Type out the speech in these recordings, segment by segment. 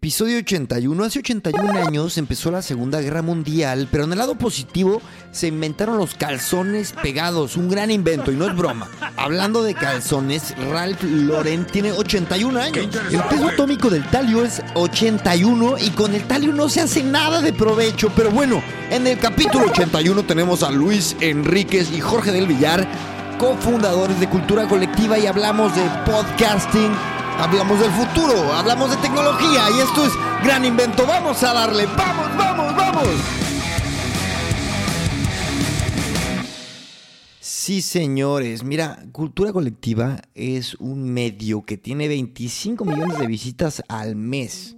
Episodio 81. Hace 81 años empezó la Segunda Guerra Mundial, pero en el lado positivo se inventaron los calzones pegados, un gran invento y no es broma. Hablando de calzones, Ralph Lauren tiene 81 años. El peso atómico del talio es 81 y con el talio no se hace nada de provecho, pero bueno, en el capítulo 81 tenemos a Luis Enríquez y Jorge del Villar, cofundadores de Cultura Colectiva y hablamos de podcasting Hablamos del futuro, hablamos de tecnología y esto es gran invento. Vamos a darle, vamos, vamos, vamos. Sí, señores, mira, Cultura Colectiva es un medio que tiene 25 millones de visitas al mes,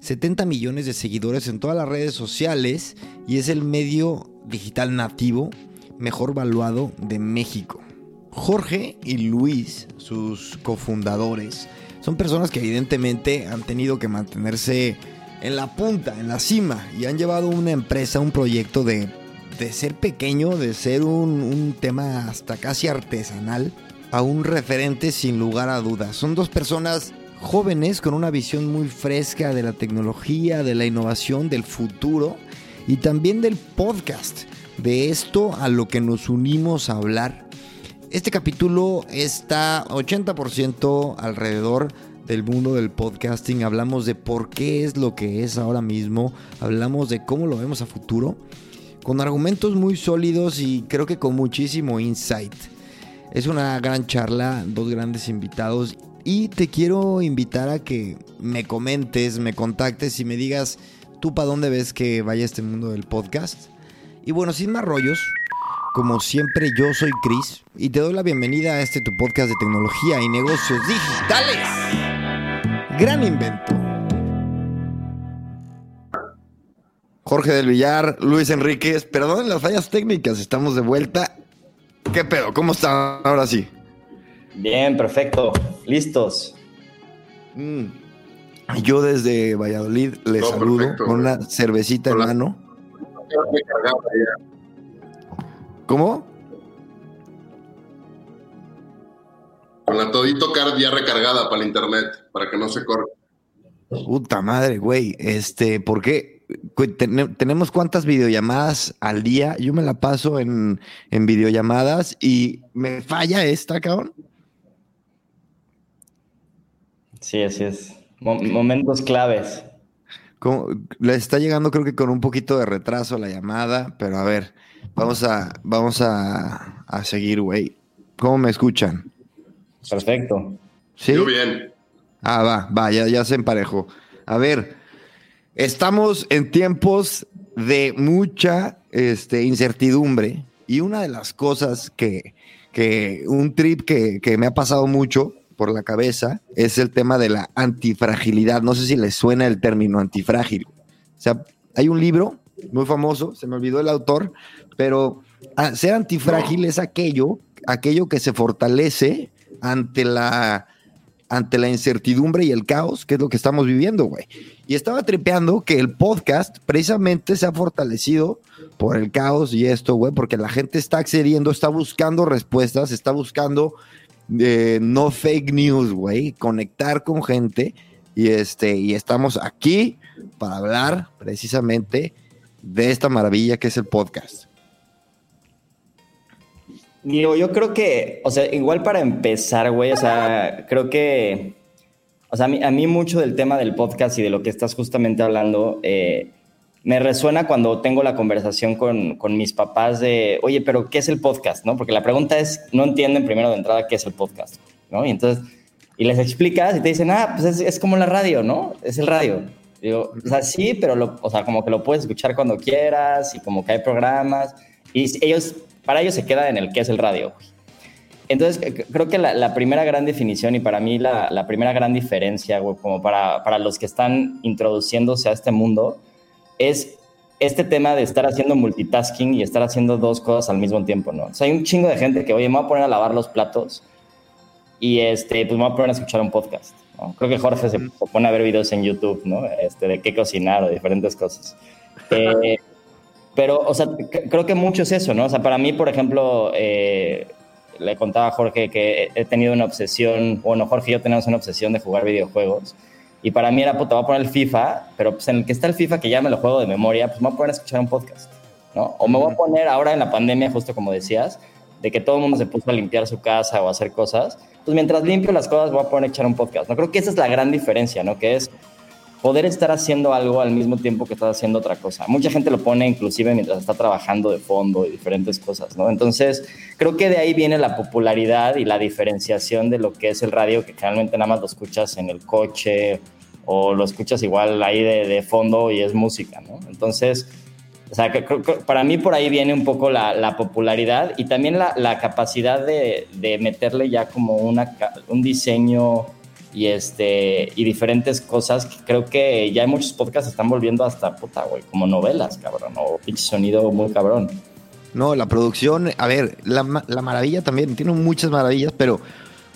70 millones de seguidores en todas las redes sociales y es el medio digital nativo mejor valuado de México. Jorge y Luis, sus cofundadores, son personas que evidentemente han tenido que mantenerse en la punta, en la cima, y han llevado una empresa, un proyecto de, ser pequeño, de ser un, un tema hasta casi artesanal, a un referente sin lugar a dudas. Son dos personas jóvenes con una visión muy fresca de la tecnología, de la innovación, del futuro y también del podcast, de esto a lo que nos unimos a hablar este capítulo está 80% alrededor del mundo del podcasting. Hablamos de por qué es lo que es ahora mismo. Hablamos de cómo lo vemos a futuro. Con argumentos muy sólidos y creo que con muchísimo insight. Es una gran charla, dos grandes invitados. Y te quiero invitar a que me comentes, me contactes y me digas tú para dónde ves que vaya este mundo del podcast. Y bueno, sin más rollos, como siempre, yo soy Chris y te doy la bienvenida a este tu podcast de tecnología y negocios digitales. Gran invento. Jorge del Villar, Luis Enríquez, perdonen las fallas técnicas, estamos de vuelta. ¿Qué pedo? ¿Cómo están ahora sí? Bien, perfecto. Listos. Mm. Yo desde Valladolid les saludo con una cervecita en mano. ¿Cómo? Con la todito card ya recargada para el internet, para que no se corra. Puta madre, güey. Este, ¿por qué? Tenemos cuántas videollamadas al día. Yo me la paso en, videollamadas y me falla esta, cabrón. Sí, así es. momentos claves. le está llegando, creo que con un poquito de retraso la llamada, pero a ver. Vamos a, vamos a, a seguir, güey. ¿Cómo me escuchan? Perfecto. ¿Sí? Muy bien. Ah, va, va, ya, ya se emparejó. A ver, estamos en tiempos de mucha este, incertidumbre y una de las cosas que, que un trip que, que, me ha pasado mucho por la cabeza es el tema de la antifragilidad. No sé si les suena el término antifrágil. O sea, hay un libro muy famoso, se me olvidó el autor, pero ah, ser antifrágil es aquello, aquello que se fortalece ante la, ante la incertidumbre y el caos, que es lo que estamos viviendo, güey. Y estaba tripeando que el podcast precisamente se ha fortalecido por el caos y esto, güey, porque la gente está accediendo, está buscando respuestas, está buscando eh, no fake news, güey, conectar con gente y este y estamos aquí para hablar precisamente de esta maravilla que es el podcast. Digo, yo creo que, o sea, igual para empezar, güey, o sea, creo que, o sea, a mí, mucho del tema del podcast y de lo que estás justamente hablando, eh, me resuena cuando tengo la conversación con, con, mis papás de, oye, pero ¿qué es el podcast? ¿no? Porque la pregunta es, no entienden primero de entrada qué es el podcast, ¿no? Y entonces, y les explicas y te dicen, ah, pues es, es como la radio, ¿no? Es el radio. Digo, o sea, sí, pero, lo, o sea, como que lo puedes escuchar cuando quieras y como que hay programas. Y ellos para ellos se queda en el que es el radio. entonces, creo que la, primera gran definición y para mí la, primera gran diferencia, güey, como para, para los que están introduciéndose a este mundo, es este tema de estar haciendo multitasking y estar haciendo dos cosas al mismo tiempo, ¿no? O sea, hay un chingo de gente que, oye, me voy a poner a lavar los platos y este, pues me voy a poner a escuchar un podcast. ¿no? Creo que Jorge se, pone a ver videos en YouTube, ¿no? Este, de qué cocinar o diferentes cosas. Eh, pero, o sea, creo que mucho es eso, ¿no? O sea, para mí, por ejemplo, eh, le contaba a Jorge que he tenido una obsesión, bueno, Jorge y yo tenemos una obsesión de jugar videojuegos. Y para mí era, puta, voy a poner el FIFA, pero pues en el que está el FIFA que ya me lo juego de memoria, pues me voy a poner a escuchar un podcast, ¿no? O me voy a poner ahora en la pandemia, justo como decías, de que todo el mundo se puso a limpiar su casa o a hacer cosas, pues mientras limpio las cosas voy a poner a echar un podcast, ¿no? Creo que esa es la gran diferencia, ¿no? Que es poder estar haciendo algo al mismo tiempo que estás haciendo otra cosa. Mucha gente lo pone inclusive mientras está trabajando de fondo y diferentes cosas, ¿no? Entonces, creo que de ahí viene la popularidad y la diferenciación de lo que es el radio, que generalmente nada más lo escuchas en el coche o lo escuchas igual ahí de, fondo y es música, ¿no? Entonces, o sea, que, para mí por ahí viene un poco la, popularidad y también la, capacidad de, de, meterle ya como una, un diseño y este y diferentes cosas que creo que ya hay muchos podcasts están volviendo hasta puta güey como novelas cabrón o pinche sonido muy cabrón. No la producción a ver la, maravilla también tiene muchas maravillas pero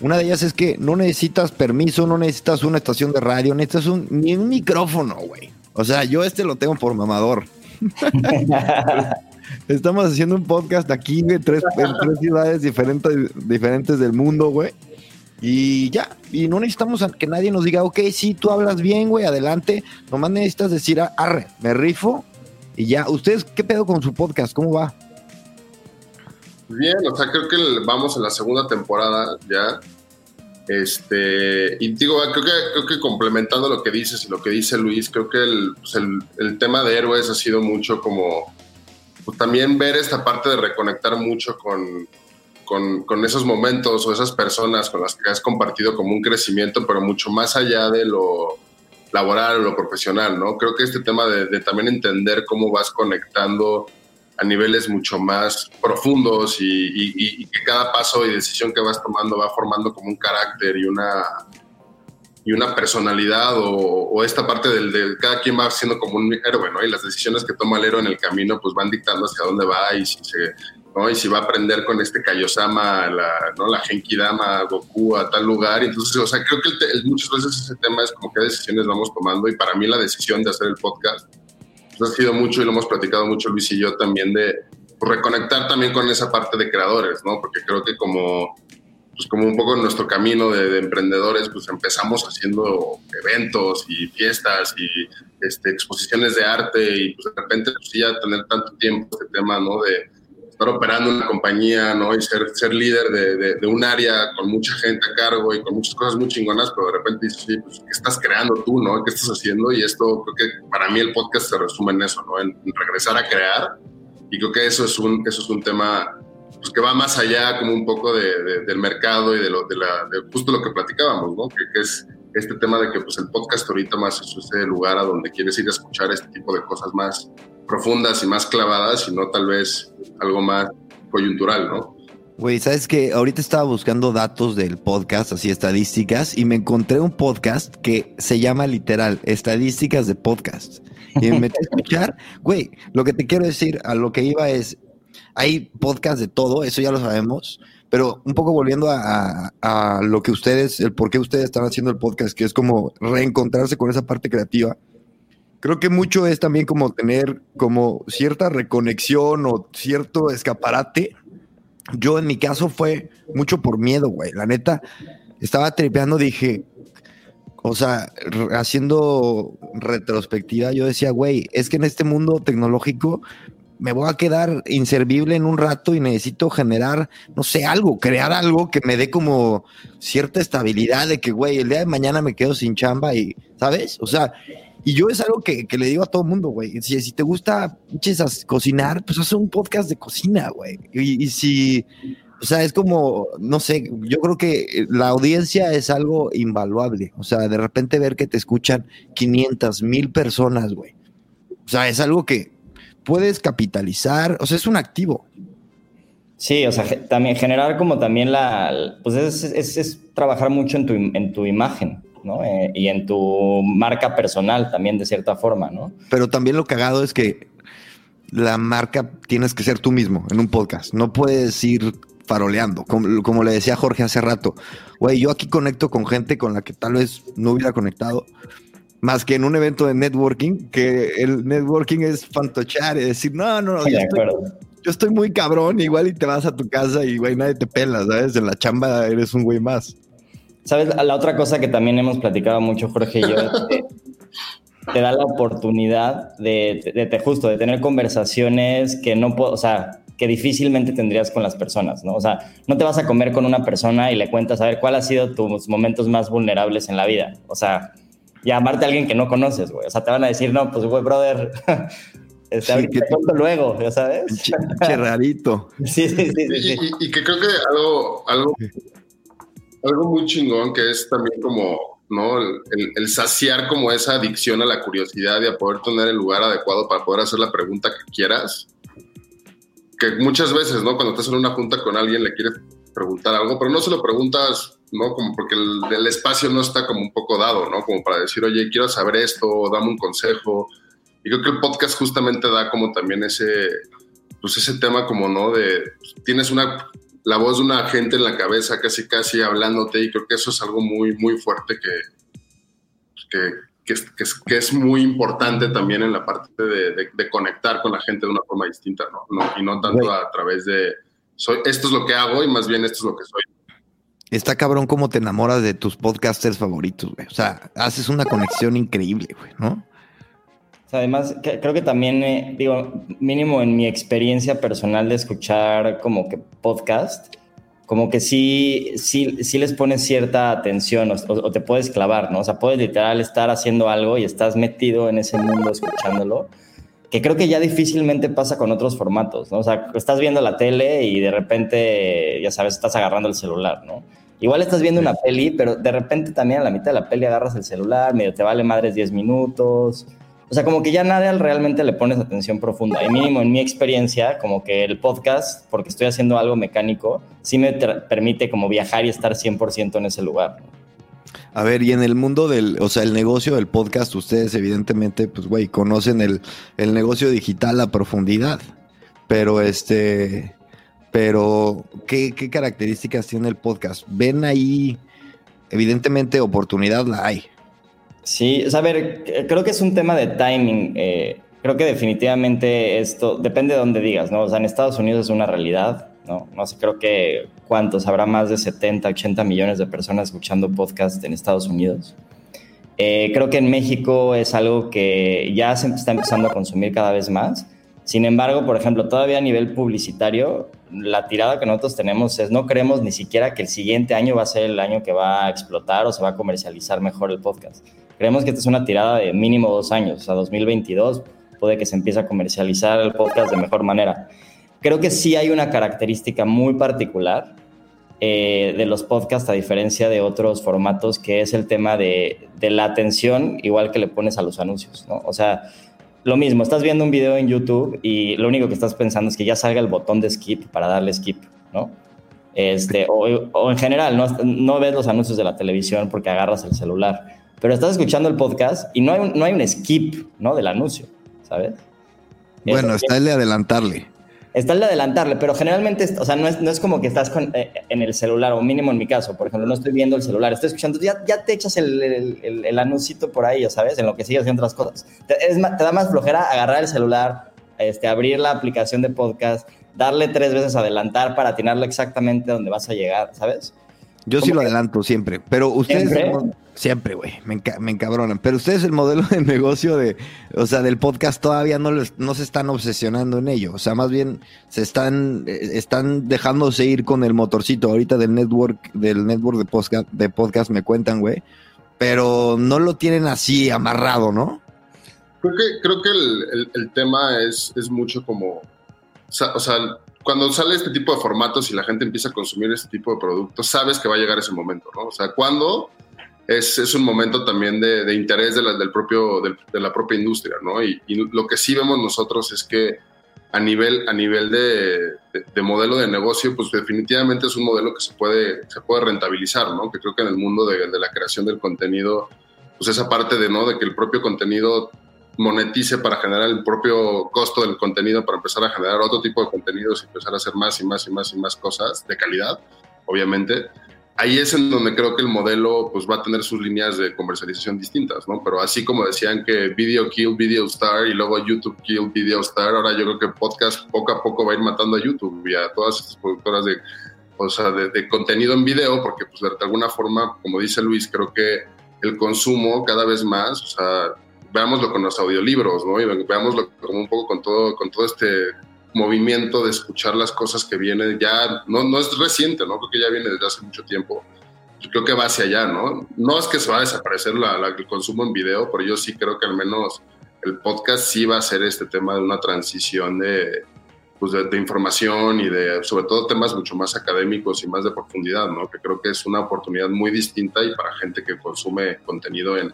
una de ellas es que no necesitas permiso no necesitas una estación de radio necesitas un ni un micrófono güey. O sea yo este lo tengo por mamador. Estamos haciendo un podcast aquí en tres, en tres ciudades diferentes, diferentes del mundo, güey. Y ya, y no necesitamos que nadie nos diga, ok, sí, tú hablas bien, güey, adelante. Nomás necesitas decir, arre, me rifo y ya. ¿Ustedes qué pedo con su podcast? ¿Cómo va? Bien, o sea, creo que vamos en la segunda temporada ya. Este, y digo, creo que, creo que complementando lo que dices y lo que dice Luis, creo que el, pues el, el tema de héroes ha sido mucho como, pues también ver esta parte de reconectar mucho con, con, esos momentos o esas personas con las que has compartido como un crecimiento, pero mucho más allá de lo laboral o lo profesional, ¿no? Creo que este tema de, también entender cómo vas conectando a niveles mucho más profundos y, que cada paso y decisión que vas tomando va formando como un carácter y una, y una personalidad o, esta parte del, de cada quien va siendo como un héroe, ¿no? Y las decisiones que toma el héroe en el camino pues van dictando hacia dónde va y si se y si va a aprender con este Kaiosama, la, ¿no? la Genkidama, Goku a tal lugar. Entonces, o sea, creo que muchas veces ese tema es como qué decisiones vamos tomando y para mí la decisión de hacer el podcast pues, ha sido mucho y lo hemos platicado mucho Luis y yo también de reconectar también con esa parte de creadores, ¿no? Porque creo que como pues como un poco en nuestro camino de, emprendedores, pues empezamos haciendo eventos y fiestas y este, exposiciones de arte y pues de repente pues ya tener tanto tiempo este tema, ¿no? De, estar operando una compañía, ¿no? Y ser, ser líder de, de, un área con mucha gente a cargo y con muchas cosas muy chingonas, pero de repente dices, sí, pues, ¿qué estás creando tú, no? ¿Qué estás haciendo? Y esto, creo que para mí el podcast se resume en eso, ¿no? En, regresar a crear. Y creo que eso es un, eso es un tema pues, que va más allá como un poco de, del mercado y de, lo, de, la, de justo lo que platicábamos, ¿no? Que, que, es este tema de que pues, el podcast ahorita más es ese lugar a donde quieres ir a escuchar este tipo de cosas más profundas y más clavadas y no tal vez algo más coyuntural, ¿no? Güey, ¿sabes que Ahorita estaba buscando datos del podcast, así estadísticas, y me encontré un podcast que se llama literal Estadísticas de Podcast. Y me metí a escuchar, güey, lo que te quiero decir, a lo que iba es, hay podcast de todo, eso ya lo sabemos, pero un poco volviendo a, a, lo que ustedes, el por qué ustedes están haciendo el podcast, que es como reencontrarse con esa parte creativa creo que mucho es también como tener como cierta reconexión o cierto escaparate. Yo en mi caso fue mucho por miedo, güey. La neta, estaba tripeando, dije, o sea, haciendo retrospectiva, yo decía, güey, es que en este mundo tecnológico me voy a quedar inservible en un rato y necesito generar, no sé, algo, crear algo que me dé como cierta estabilidad de que, güey, el día de mañana me quedo sin chamba y, ¿sabes? O sea, y yo es algo que, le digo a todo el mundo, güey. Si, si, te gusta cocinar, pues haz un podcast de cocina, güey. Y, si, o sea, es como, no sé, yo creo que la audiencia es algo invaluable. O sea, de repente ver que te escuchan 500 mil personas, güey. O sea, es algo que puedes capitalizar, o sea, es un activo. Sí, o sea, también generar como también la, pues es, trabajar mucho en tu, en tu imagen, ¿no? Eh, y en tu marca personal también de cierta forma, ¿no? Pero también lo cagado es que la marca tienes que ser tú mismo en un podcast. No puedes ir faroleando, como, como le decía Jorge hace rato. Güey, yo aquí conecto con gente con la que tal vez no hubiera conectado más que en un evento de networking, que el networking es fantochar y decir, no, no, no, yo, estoy, muy cabrón, igual y te vas a tu casa y, güey, nadie te pela, ¿sabes? En la chamba eres un güey más. ¿Sabes? La otra cosa que también hemos platicado mucho, Jorge y yo, te da la oportunidad de, de, justo, de tener conversaciones que no puedo, o sea, que difícilmente tendrías con las personas, ¿no? O sea, no te vas a comer con una persona y le cuentas a ver cuál ha sido tus momentos más vulnerables en la vida. O sea, llamarte a alguien que no conoces, güey. O sea, te van a decir, no, pues, güey, brother, este, sí, te cuento luego, ya sabes. Qué rarito. sí, sí, sí, Y, que creo que algo, algo, algo muy chingón que es también como, ¿no? El, saciar como esa adicción a la curiosidad y a poder tener el lugar adecuado para poder hacer la pregunta que quieras. Que muchas veces, ¿no? Cuando estás en una junta con alguien le quieres preguntar algo, pero no se lo preguntas ¿no? Como porque el, espacio no está como un poco dado, ¿no? Como para decir, oye, quiero saber esto, dame un consejo. Y creo que el podcast justamente da como también ese, pues ese tema como, ¿no? De, tienes una, la voz de una gente en la cabeza casi, casi hablándote y creo que eso es algo muy, muy fuerte que, que, que, es, que es, muy importante también en la parte de, de, conectar con la gente de una forma distinta, ¿no? no y no tanto a través de, soy, esto es lo que hago y más bien esto es lo que soy. Está cabrón cómo te enamoras de tus podcasters favoritos, güey. O sea, haces una conexión increíble, güey, ¿no? Además, creo que también, eh, digo, mínimo en mi experiencia personal de escuchar como que podcast, como que sí, sí, sí les pones cierta atención o, te puedes clavar, ¿no? O sea, puedes literal estar haciendo algo y estás metido en ese mundo escuchándolo, que creo que ya difícilmente pasa con otros formatos, ¿no? O sea, estás viendo la tele y de repente, ya sabes, estás agarrando el celular, ¿no? Igual estás viendo una peli, pero de repente también a la mitad de la peli agarras el celular, medio te vale madres 10 minutos. O sea, como que ya nadie realmente le pones atención profunda. Y mínimo en mi experiencia, como que el podcast, porque estoy haciendo algo mecánico, sí me permite como viajar y estar 100% en ese lugar. A ver, y en el mundo del, o sea, el negocio del podcast, ustedes evidentemente, pues, güey, conocen el, el negocio digital a profundidad. Pero este, pero, ¿qué, características tiene el podcast? ¿Ven ahí, evidentemente, oportunidad la hay? Sí, o sea, a ver, creo que es un tema de timing. Eh, creo que definitivamente esto depende de dónde digas, ¿no? O sea, en Estados Unidos es una realidad, ¿no? No sé, creo que cuántos, habrá más de 70, 80 millones de personas escuchando podcast en Estados Unidos. Eh, creo que en México es algo que ya se está empezando a consumir cada vez más. Sin embargo, por ejemplo, todavía a nivel publicitario, la tirada que nosotros tenemos es no creemos ni siquiera que el siguiente año va a ser el año que va a explotar o se va a comercializar mejor el podcast. Creemos que esta es una tirada de mínimo dos años, o sea, 2022 puede que se empiece a comercializar el podcast de mejor manera. Creo que sí hay una característica muy particular eh, de los podcasts a diferencia de otros formatos, que es el tema de, de la atención, igual que le pones a los anuncios, ¿no? O sea, lo mismo, estás viendo un video en YouTube y lo único que estás pensando es que ya salga el botón de skip para darle skip, ¿no? Este, o, en general, no, no, ves los anuncios de la televisión porque agarras el celular, pero estás escuchando el podcast y no hay un, no hay un skip, ¿no? Del anuncio, ¿sabes? Bueno, está el de adelantarle está el de adelantarle, pero generalmente, o sea, no es, no es como que estás eh, en el celular, o mínimo en mi caso, por ejemplo, no estoy viendo el celular, estoy escuchando, ya, ya te echas el, el, anuncito por ahí, sabes, en lo que sigues haciendo otras cosas. Te, te da más flojera agarrar el celular, este, abrir la aplicación de podcast, darle tres veces adelantar para atinarlo exactamente donde vas a llegar, ¿sabes? Yo sí lo adelanto siempre, pero ustedes... ¿Siempre? güey, me, me, encabronan. Pero ustedes el modelo de negocio de, o sea, del podcast todavía no, no se están obsesionando en ello. O sea, más bien se están, eh, están dejándose ir con el motorcito. Ahorita del network, del network de podcast, de podcast me cuentan, güey. Pero no lo tienen así amarrado, ¿no? Creo que, creo que el, el, tema es, es mucho como, o sea, cuando sale este tipo de formatos y la gente empieza a consumir este tipo de productos, sabes que va a llegar ese momento, ¿no? O sea, cuando es, es un momento también de, de interés de la, del propio, de la propia industria, ¿no? Y, lo que sí vemos nosotros es que a nivel, a nivel de, modelo de negocio, pues definitivamente es un modelo que se puede, se puede rentabilizar, ¿no? Que creo que en el mundo de, la creación del contenido, pues esa parte de, ¿no? De que el propio contenido monetice para generar el propio costo del contenido, para empezar a generar otro tipo de contenidos y empezar a hacer más y más y más y más cosas de calidad, obviamente ahí es en donde creo que el modelo pues va a tener sus líneas de comercialización distintas, ¿no? Pero así como decían que Video Kill Video Star y luego YouTube Kill Video Star, ahora yo creo que podcast poco a poco va a ir matando a YouTube y a todas estas productoras de, o sea, de, contenido en video, porque pues de alguna forma, como dice Luis, creo que el consumo cada vez más, o sea, veámoslo con los audiolibros, ¿no? Y veámoslo un poco con todo, con todo este movimiento de escuchar las cosas que vienen ya, no, no es reciente, ¿no? Creo que ya viene desde hace mucho tiempo. Creo que va hacia allá, ¿no? No es que se va a desaparecer la, el consumo en video, pero yo sí creo que al menos el podcast sí va a ser este tema de una transición de, pues de, información y de, sobre todo, temas mucho más académicos y más de profundidad, ¿no? Que creo que es una oportunidad muy distinta y para gente que consume contenido en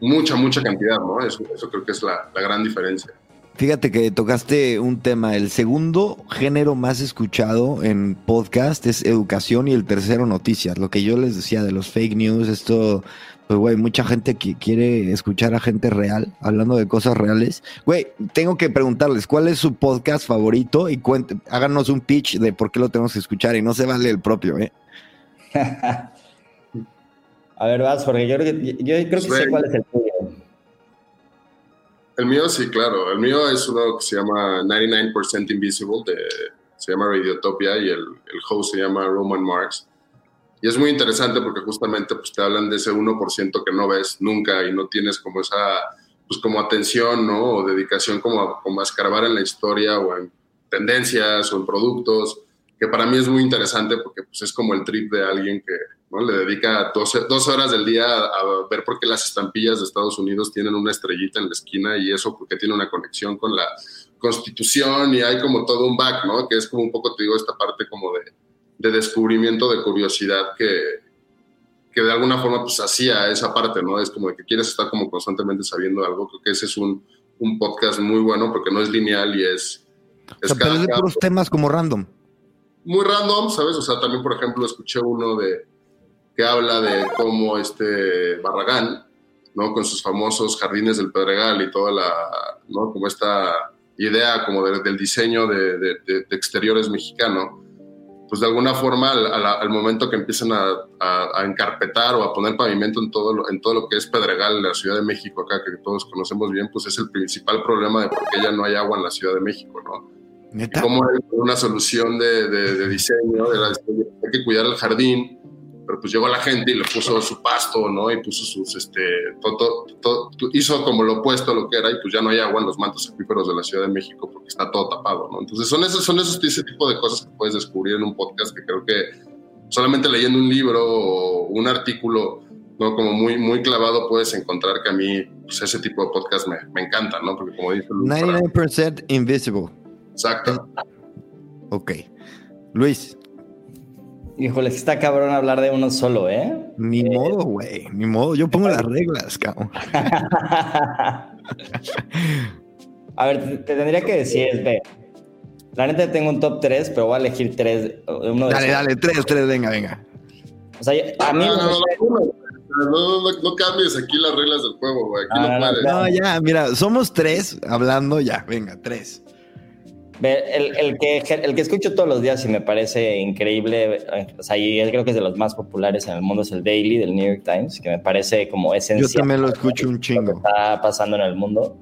mucha, mucha cantidad, ¿no? Eso, eso creo que es la, la gran diferencia. Fíjate que tocaste un tema. El segundo género más escuchado en podcast es educación y el tercero noticias. Lo que yo les decía de los fake news, esto, pues güey, mucha gente que quiere escuchar a gente real, hablando de cosas reales. Güey, tengo que preguntarles, ¿cuál es su podcast favorito? Y háganos un pitch de por qué lo tenemos que escuchar y no se vale el propio, ¿eh? a ver, vas, porque yo, yo creo que sé cuál es el tuyo. El mío sí, claro. El mío es uno que se llama 99% Invisible, de, se llama Radiotopia y el, el host se llama Roman Marx. Y es muy interesante porque justamente pues, te hablan de ese 1% que no ves nunca y no tienes como esa, pues como atención, ¿no? O dedicación como a, como a escarbar en la historia o en tendencias o en productos, que para mí es muy interesante porque pues es como el trip de alguien que, le dedica 12, horas del día a, ver por qué las estampillas de Estados Unidos tienen una estrellita en la esquina y eso porque tiene una conexión con la constitución y hay como todo un back, ¿no? Que es como un poco, te digo, esta parte como de, descubrimiento, de curiosidad que, que de alguna forma pues hacía esa parte, ¿no? Es como de que quieres estar como constantemente sabiendo algo. Creo que ese es un, un podcast muy bueno porque no es lineal y es... es o de puros temas como random. Muy random, ¿sabes? O sea, también, por ejemplo, escuché uno de que habla de cómo este Barragán, ¿no? Con sus famosos jardines del Pedregal y toda la, ¿no? Como esta idea como del diseño de, de, exteriores mexicano, pues de alguna forma al, momento que empiezan a, a, encarpetar o a poner pavimento en todo, lo, en todo lo que es Pedregal, la Ciudad de México acá, que todos conocemos bien, pues es el principal problema de por qué ya no hay agua en la Ciudad de México, ¿no? Hay una solución de, diseño, de la, hay que cuidar el jardín, pero pues llegó la gente y le puso su pasto, ¿no? Y puso sus, este, todo, todo, hizo como lo opuesto a lo que era y pues ya no hay agua en los mantos acuíferos de la Ciudad de México porque está todo tapado, ¿no? Entonces son esos, son esos ese tipo de cosas que puedes descubrir en un podcast que creo que solamente leyendo un libro o un artículo, ¿no? Como muy, muy clavado puedes encontrar que a mí pues, ese tipo de podcast me, me encanta, ¿no? Porque como dice Luis... 99% invisible. Exacto. Ok. Luis, Híjole, está cabrón hablar de uno solo, ¿eh? Ni eh, modo, güey. Ni modo. Yo pongo las reglas, cabrón. a ver, te, tendría que decir, ve. La neta tengo un top 3, pero voy a elegir 3. dale, dale, 3, 3, venga, venga. O sea, a mí. No, no, no, cambies aquí las reglas del juego, güey. Aquí no, puedes. No, ya, mira, somos 3 hablando, ya, venga, 3. El, el, que, el que escucho todos los días y me parece increíble, o sea, y creo que es de los más populares en el mundo, es el Daily del New York Times, que me parece como esencial. Yo también lo escucho un chingo. Lo que está pasando en el mundo.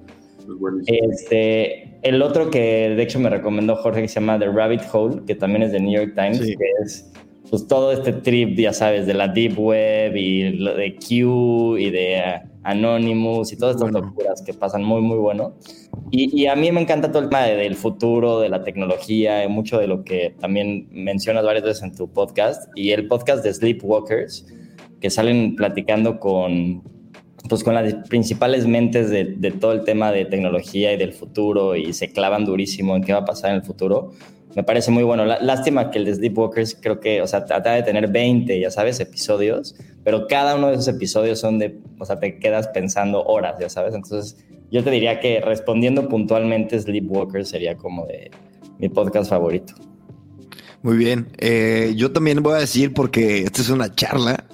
Este, el otro que de hecho me recomendó Jorge, que se llama The Rabbit Hole, que también es de New York Times, que es pues todo este trip, ya sabes, de la Deep Web y de Q y de Anonymous y todas estas locuras que pasan muy, muy bueno. Y, a mí me encanta todo el tema del futuro, de la tecnología, y mucho de lo que también mencionas varias veces en tu podcast. Y el podcast de Sleepwalkers, que salen platicando con, pues, con las principales mentes de, de todo el tema de tecnología y del futuro y se clavan durísimo en qué va a pasar en el futuro me parece muy bueno. Lástima que el de Sleepwalkers creo que, o sea, trata de tener 20, ya sabes, episodios, pero cada uno de esos episodios son de, o sea, te quedas pensando horas, ya sabes. Entonces, yo te diría que respondiendo puntualmente, Sleepwalker sería como de mi podcast favorito. Muy bien. Eh, yo también voy a decir, porque esta es una charla.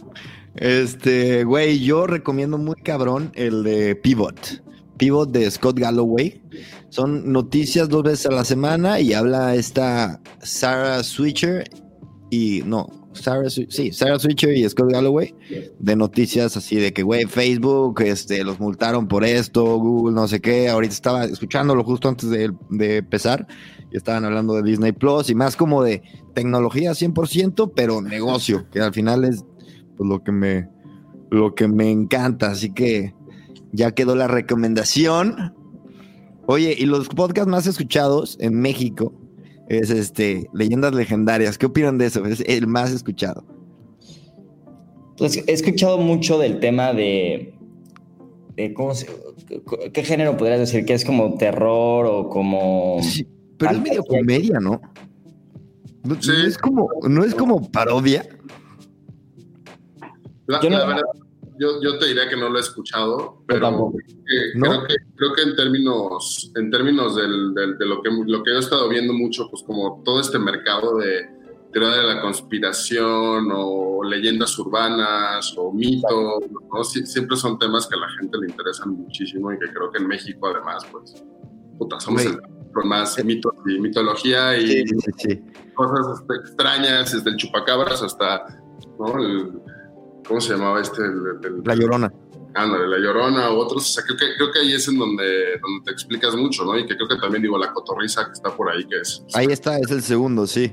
Este, güey, yo recomiendo muy cabrón el de Pivot. Pivot de Scott Galloway. Son noticias dos veces a la semana y habla esta Sarah Switcher y no, Sarah, sí, Sarah Switcher y Scott Galloway de noticias así de que, güey, Facebook, este, los multaron por esto, Google, no sé qué. Ahorita estaba escuchándolo justo antes de, empezar y estaban hablando de Disney Plus y más como de tecnología 100%, pero negocio, que al final es pues, lo que me lo que me encanta, así que ya quedó la recomendación. Oye, y los podcasts más escuchados en México es este Leyendas Legendarias. ¿Qué opinan de eso? Es el más escuchado. Pues he escuchado mucho del tema de, cómo qué género podrías decir que es como terror o como pero es medio comedia, ¿no? No, es como no es como parodia. yo, te diría que no lo he escuchado, pero creo, que, creo que en términos, en términos del, de lo que, lo que he estado viendo mucho, pues como todo este mercado de teoría de la conspiración o leyendas urbanas o mitos, siempre son temas que a la gente le interesan muchísimo y que creo que en México además, pues, puta, somos el con más mitos y mitología y cosas extrañas, desde el chupacabras hasta, ¿no? El, ¿cómo se llamaba este? la Llorona. Ándale, La Llorona u otros. O sea, creo que, creo que ahí es en donde, donde te explicas mucho, ¿no? Y que creo que también digo la cotorriza que está por ahí, que es. Ahí está, es el segundo, sí.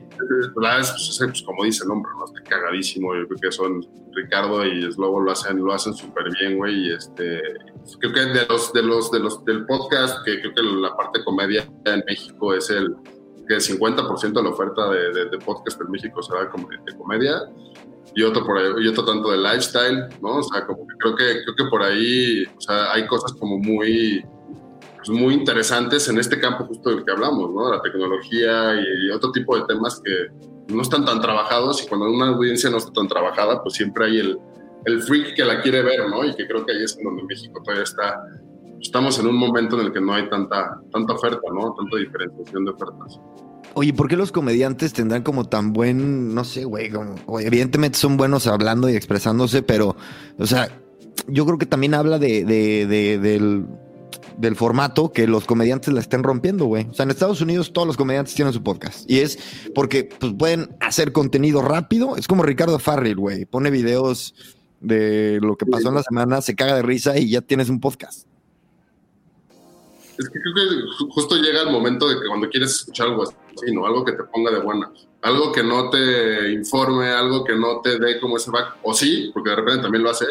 La es, pues, pues, como dice el nombre, ¿no? Está cagadísimo. Yo creo que son Ricardo y Slobo lo hacen, lo hacen súper bien, güey. Y este, creo que de los, de los, de los, del podcast, que creo que la parte comedia en México es el que el 50% de la oferta de, de, podcast en México será como de comedia y otro por ahí, y otro tanto de lifestyle, ¿no? O sea, como que creo que, creo que por ahí, o sea, hay cosas como muy, pues muy interesantes en este campo justo del que hablamos, ¿no? La tecnología y, otro tipo de temas que no están tan trabajados y cuando una audiencia no está tan trabajada, pues siempre hay el, el freak que la quiere ver, ¿no? Y que creo que ahí es donde México todavía está, estamos en un momento en el que no hay tanta, tanta oferta, ¿no? Tanta diferenciación de ofertas. Oye, ¿por qué los comediantes tendrán como tan buen, no sé, güey, evidentemente son buenos hablando y expresándose, pero, o sea, yo creo que también habla de, del, del, formato que los comediantes la estén rompiendo, güey. O sea, en Estados Unidos todos los comediantes tienen su podcast y es porque pues, pueden hacer contenido rápido. Es como Ricardo Farrell, güey, pone videos de lo que pasó en la semana, se caga de risa y ya tienes un podcast. Es que creo que justo llega el momento de que cuando quieres escuchar algo así, ¿no? Algo que te ponga de buenas. Algo que no te informe, algo que no te dé como ese back. O sí, porque de repente también lo hace,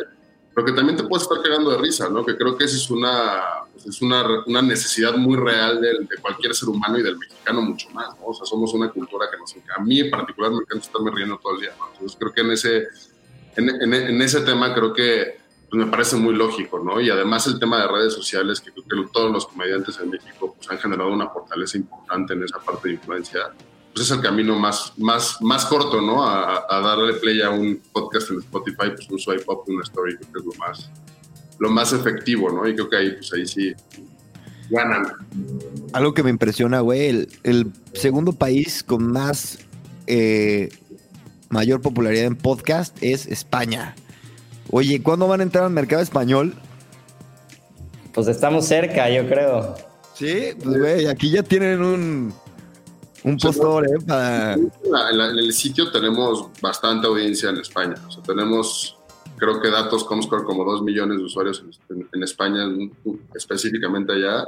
pero que también te puedes estar cagando de risa, ¿no? Que creo que esa es una, pues, es una, una necesidad muy real de, de, cualquier ser humano y del mexicano mucho más, ¿no? O sea, somos una cultura que nos encanta. A mí en particular me encanta estarme riendo todo el día, ¿no? Entonces creo que en ese, en, en ese tema creo que pues me parece muy lógico, ¿no? Y además el tema de redes sociales, que creo que todos los comediantes en México pues, han generado una fortaleza importante en esa parte de influencia, pues es el camino más, más, más corto, ¿no? A, darle play a un podcast en Spotify, pues un swipe up, una story, creo que es lo más, lo más efectivo, ¿no? Y creo que ahí, pues ahí sí ganan. Algo que me impresiona, güey, el, segundo país con más eh, mayor popularidad en podcast es España. Oye, ¿cuándo van a entrar al mercado español? Pues estamos cerca, yo creo. Sí, pues güey, aquí ya tienen un, un postor, ¿eh? Para... En, el sitio tenemos bastante audiencia en España. O sea, tenemos, creo que datos Comscore como 2 millones de usuarios en, España, específicamente allá.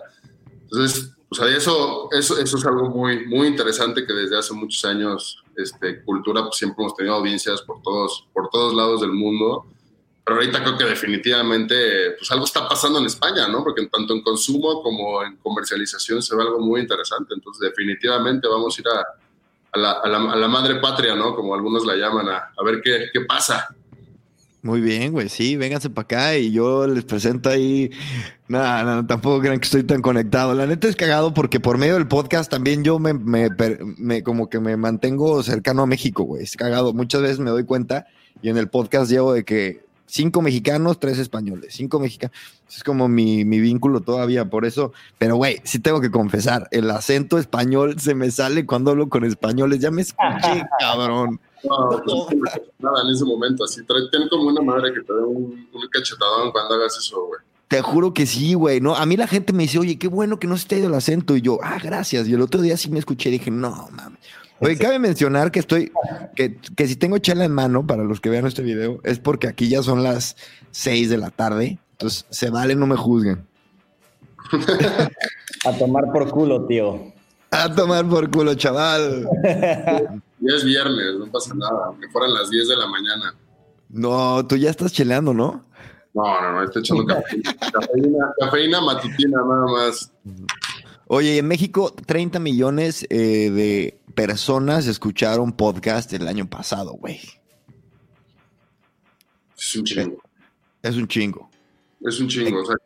Entonces, pues eso, eso, eso es algo muy, muy interesante que desde hace muchos años, este, Cultura, pues siempre hemos tenido audiencias por todos, por todos lados del mundo pero ahorita creo que definitivamente pues algo está pasando en España, ¿no? Porque tanto en consumo como en comercialización se ve algo muy interesante. Entonces definitivamente vamos a ir a, la, madre patria, ¿no? Como algunos la llaman, a, ver qué, pasa. Muy bien, güey, sí, vénganse para acá y yo les presento ahí. Nada, no, tampoco crean que estoy tan conectado. La neta es cagado porque por medio del podcast también yo me, me, me como que me mantengo cercano a México, güey. Es cagado. Muchas veces me doy cuenta y en el podcast llevo de que cinco mexicanos, tres españoles. Cinco mexicanos. Es como mi, mi vínculo todavía, por eso. Pero, güey, sí tengo que confesar, el acento español se me sale cuando hablo con españoles. Ya me escuché, cabrón. No, nada, en ese momento, así, ten como una madre que te dé un, un cachetadón cuando hagas eso, güey. Te juro que sí, güey. No, a mí la gente me dice, oye, qué bueno que no se te ha ido el acento. Y yo, ah, gracias. Y el otro día sí me escuché y dije, no, mames. Oye, cabe mencionar que estoy, que, que si tengo chela en mano, para los que vean este video, es porque aquí ya son las 6 de la tarde. Entonces, se vale, no me juzguen. A tomar por culo, tío. A tomar por culo, chaval. Ya es viernes, no pasa nada, aunque fueran las 10 de la mañana. No, tú ya estás cheleando, ¿no? No, no, no, estoy echando cafeína, cafeína, cafeína matutina nada más. Oye, y en México, 30 millones eh, de personas escucharon podcast el año pasado, güey. Es un chingo. Es un chingo. Es un chingo. O sea,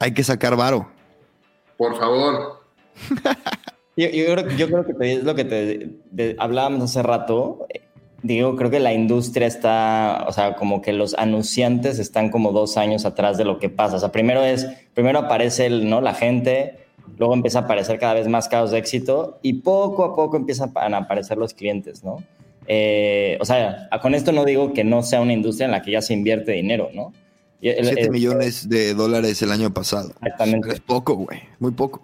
Hay que sacar varo. por favor. Yo, yo creo, yo creo que te- es lo que te de- hablábamos hace rato. Digo, creo que la industria está, o sea, como que los anunciantes están como dos años atrás de lo que pasa. O sea, primero es, primero aparece el, ¿no? la gente, luego empieza a aparecer cada vez más casos de éxito y poco a poco empiezan a aparecer los clientes, ¿no? Eh, o sea, con esto no digo que no sea una industria en la que ya se invierte dinero, ¿no? Y el- 7 el- millones de dólares el año pasado. Exactamente. Es poco, güey. Muy poco.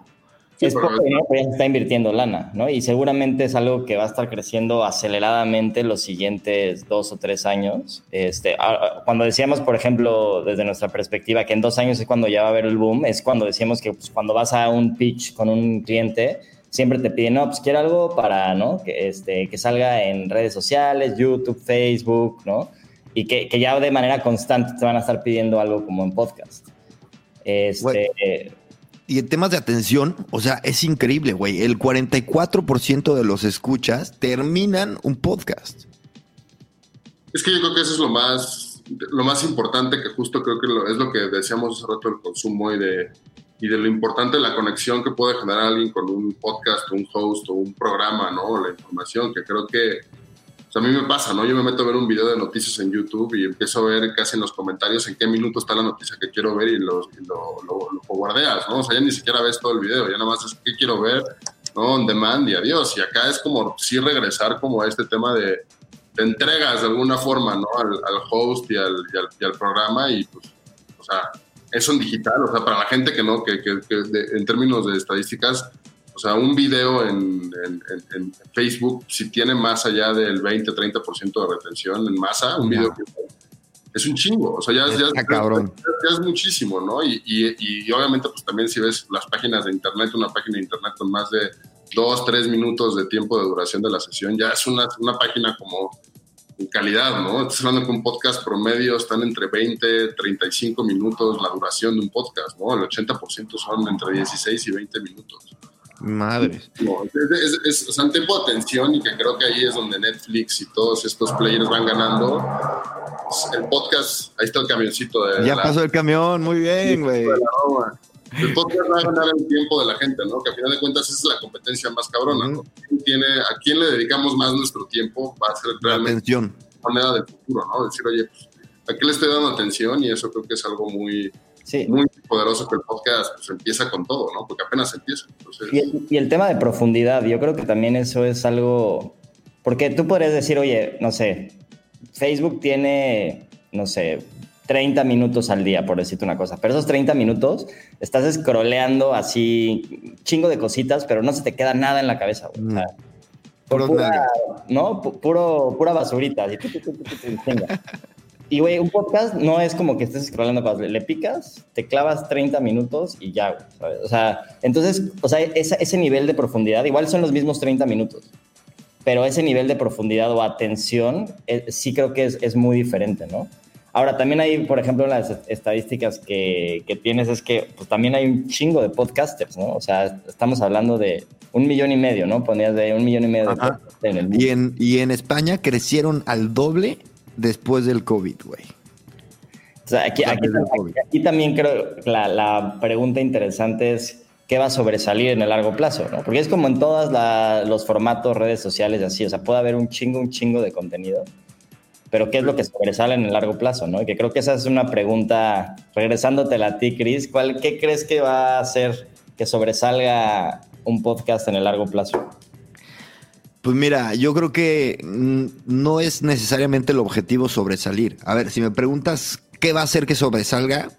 Sí, es pero ya se está invirtiendo lana, ¿no? Y seguramente es algo que va a estar creciendo aceleradamente los siguientes dos o tres años. Este, cuando decíamos, por ejemplo, desde nuestra perspectiva, que en dos años es cuando ya va a haber el boom, es cuando decíamos que pues, cuando vas a un pitch con un cliente, siempre te piden, no, pues quiero algo para, ¿no? Que, este, que salga en redes sociales, YouTube, Facebook, ¿no? Y que, que ya de manera constante te van a estar pidiendo algo como en podcast. Este, Bueno. Y en temas de atención, o sea, es increíble, güey. El 44% de los escuchas terminan un podcast. Es que yo creo que eso es lo más, lo más importante, que justo creo que es lo que decíamos hace rato del consumo y de, y de lo importante de la conexión que puede generar alguien con un podcast, un host o un programa, ¿no? La información, que creo que a mí me pasa, ¿no? Yo me meto a ver un video de noticias en YouTube y empiezo a ver casi en los comentarios en qué minuto está la noticia que quiero ver y, los- y lo, lo, lo forwardeas, ¿no? O sea, ya ni siquiera ves todo el video, ya nada más es qué quiero ver, ¿no? On demand y adiós. Y acá es como sí regresar como a este tema de, de entregas de alguna forma, ¿no? Al, al host y al, y, al, y al programa y pues, o sea, eso en digital, o sea, para la gente que no, que, que, que de- en términos de estadísticas, o sea, un video en, en- en- en Facebook, si tiene más allá del 20-30% de retención en masa, un video es un chingo, o sea, ya, es- ya, Está es- cabrón. ya es muchísimo, ¿no? Y, y, y obviamente, pues también si ves las páginas de internet, una página de internet con más de dos, tres minutos de tiempo de duración de la sesión, ya es una, una página como en calidad, ¿no? Estás hablando que un podcast promedio están entre 20, 35 minutos la duración de un podcast, ¿no? El 80% son entre 16 y 20 minutos. Madres. No, es, es- es- de atención y que creo que ahí es donde Netflix y todos estos players van ganando. Pues, El podcast, ahí está el camioncito de Ya la- pasó el camión, muy bien, güey. El podcast va a ganar el tiempo de la gente, ¿no? Que a final de cuentas esa es la competencia más cabrona, ¿no? ¿Quién tiene, ¿A quién le dedicamos más nuestro tiempo? Va a ser La realmente atención. moneda del futuro, ¿no? Decir, oye, pues, ¿a qué le estoy dando atención? Y eso creo que es algo muy, sí. muy poderoso que el podcast pues, empieza con todo, ¿no? Porque apenas empieza. Entonces, Y el, y el tema de profundidad, yo creo que también eso es algo, porque tú podrías decir, oye, no sé, Facebook tiene, no sé, 30 minutos al día, por decirte una cosa, pero esos 30 minutos estás scrolleando así, chingo de cositas, pero no se te queda nada en la cabeza. güey. O sea, Puros pura. ¿no? Pu- Puro, pura basurita. así, Y, güey, un podcast no es como que estés scrollando cosas. Le, picas, te clavas 30 minutos y ya, güey, ¿sabes? O sea, entonces, o sea, esa- ese nivel de profundidad, igual son los mismos 30 minutos, pero ese nivel de profundidad o atención eh, sí creo que es, es muy diferente, ¿no? Ahora, también hay, por ejemplo, las estadísticas que, que tienes es que pues, también hay un chingo de podcasters, ¿no? O sea, estamos hablando de un millón y medio, ¿no? Ponías de un millón y medio Ajá. en el mundo. Y en, y en España crecieron al doble después del COVID, güey. O sea, aquí, también creo que la, la pregunta interesante es qué va a sobresalir en el largo plazo, ¿no? Porque es como en todos los formatos, redes sociales y así, o sea, puede haber un chingo, un chingo de contenido, pero ¿qué es lo que sobresale en el largo plazo? ¿no? Y que creo que esa es una pregunta, regresándote a ti, Chris, ¿cuál, ¿qué crees que va a hacer que sobresalga un podcast en el largo plazo? Pues mira, yo creo que no es necesariamente el objetivo sobresalir. A ver, si me preguntas qué va a hacer que sobresalga,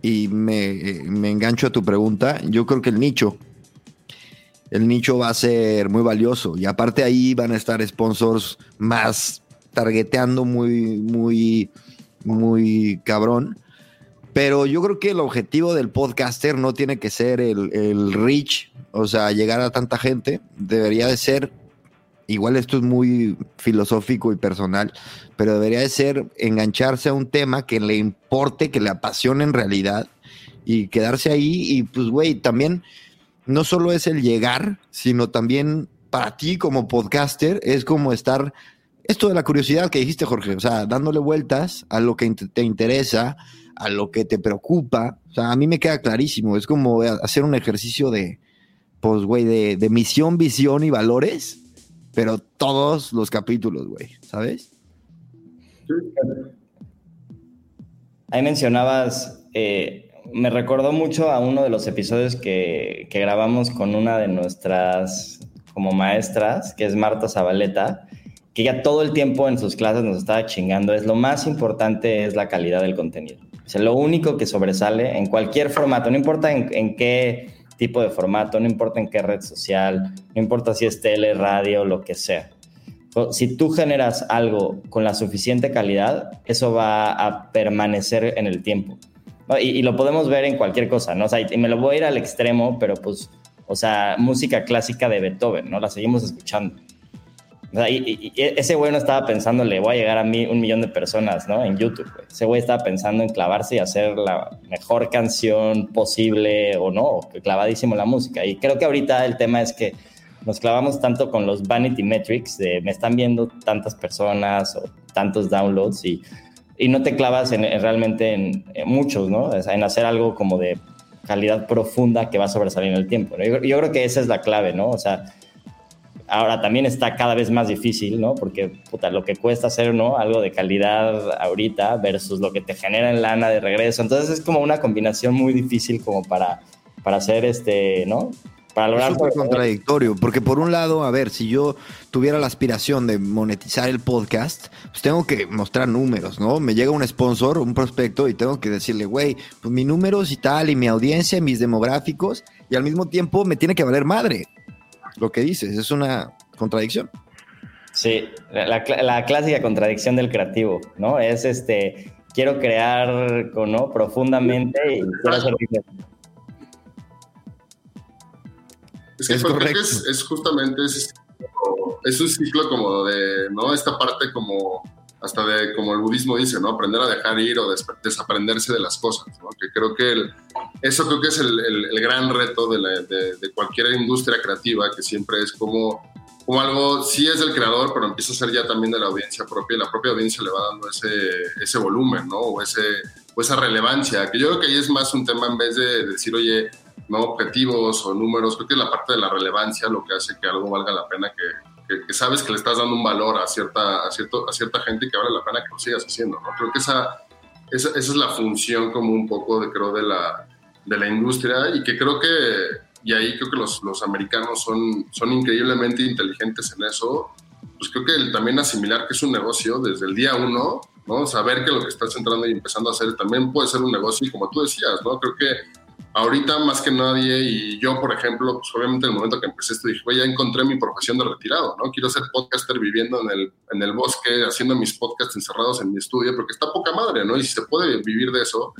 y me, me engancho a tu pregunta, yo creo que el nicho. El nicho va a ser muy valioso. Y aparte ahí van a estar sponsors más targeteando muy, muy, muy cabrón. Pero yo creo que el objetivo del podcaster no tiene que ser el, el reach, o sea, llegar a tanta gente. Debería de ser, igual esto es muy filosófico y personal, pero debería de ser engancharse a un tema que le importe, que le apasione en realidad y quedarse ahí. Y pues, güey, también no solo es el llegar, sino también para ti como podcaster es como estar esto de la curiosidad que dijiste, Jorge, o sea, dándole vueltas a lo que te interesa, a lo que te preocupa. O sea, a mí me queda clarísimo. Es como hacer un ejercicio de, pues, güey, de, misión, visión y valores, pero todos los capítulos, güey, ¿sabes? Ahí mencionabas, eh, me recordó mucho a uno de los episodios que, que grabamos con una de nuestras como maestras, que es Marta Zabaleta, que ya todo el tiempo en sus clases nos estaba chingando, es lo más importante es la calidad del contenido. O sea, lo único que sobresale en cualquier formato, no importa en, qué tipo de formato, no importa en qué red social, no importa si es tele, radio, lo que sea. Si tú generas algo con la suficiente calidad, eso va a permanecer en el tiempo. Y, lo podemos ver en cualquier cosa, ¿no? O sea, y me lo voy a ir al extremo, pero pues, o sea, música clásica de Beethoven, ¿no? La seguimos escuchando y, ese güey no estaba pensando, le voy a llegar a mí un millón de personas, ¿no? En YouTube, Ese güey estaba pensando en clavarse y hacer la mejor canción posible o no, clavadísimo la música. Y creo que ahorita el tema es que nos clavamos tanto con los vanity metrics de me están viendo tantas personas o tantos downloads y, y no te clavas en, realmente en, muchos, ¿no? O sea, en hacer algo como de calidad profunda que va a sobresalir en el tiempo. Yo, yo creo que esa es la clave, ¿no? O sea, Ahora también está cada vez más difícil, ¿no? Porque puta, lo que cuesta hacer, ¿no? Algo de calidad ahorita versus lo que te genera en lana de regreso. Entonces es como una combinación muy difícil como para, para hacer este, ¿no? Para lograr... Es súper contradictorio, porque por un lado, a ver, si yo tuviera la aspiración de monetizar el podcast, pues tengo que mostrar números, ¿no? Me llega un sponsor, un prospecto, y tengo que decirle, güey, pues mis números y tal, y mi audiencia, mis demográficos, y al mismo tiempo me tiene que valer madre lo que dices, es una contradicción. Sí, la, clásica contradicción del creativo, ¿no? Es este, quiero crear, ¿no? Profundamente y quiero hacer Es que, es, es, justamente, es, es un ciclo como de, ¿no? Esta parte como hasta de, como el budismo dice, ¿no? Aprender a dejar ir o desaprenderse de las cosas, ¿no? Que creo que eso creo que es el, el, gran reto de, de, cualquier industria creativa, que siempre es como, como algo, sí es del creador, pero empieza a ser ya también de la audiencia propia y la propia audiencia le va dando ese, ese volumen, ¿no? O, ese, o esa relevancia, que yo creo que ahí es más un tema en vez de decir, oye, no objetivos o números, creo que es la parte de la relevancia lo que hace que algo valga la pena que, que, sabes que le estás dando un valor a cierta, a, cierto, a cierta gente que vale la pena que lo sigas haciendo, ¿no? Creo que esa, esa, esa, es la función como un poco, de, creo, de la, de la industria y que creo que, y ahí creo que los, los americanos son, son increíblemente inteligentes en eso, pues creo que también asimilar que es un negocio desde el día uno, ¿no? Saber que lo que estás entrando y empezando a hacer también puede ser un negocio y como tú decías, ¿no? Creo que ahorita más que nadie, y yo, por ejemplo, pues obviamente en el momento que empecé esto dije, ya encontré mi profesión de retirado, ¿no? Quiero ser podcaster viviendo en el, en el bosque, haciendo mis podcasts encerrados en mi estudio, porque está poca madre, ¿no? Y si se puede vivir de eso,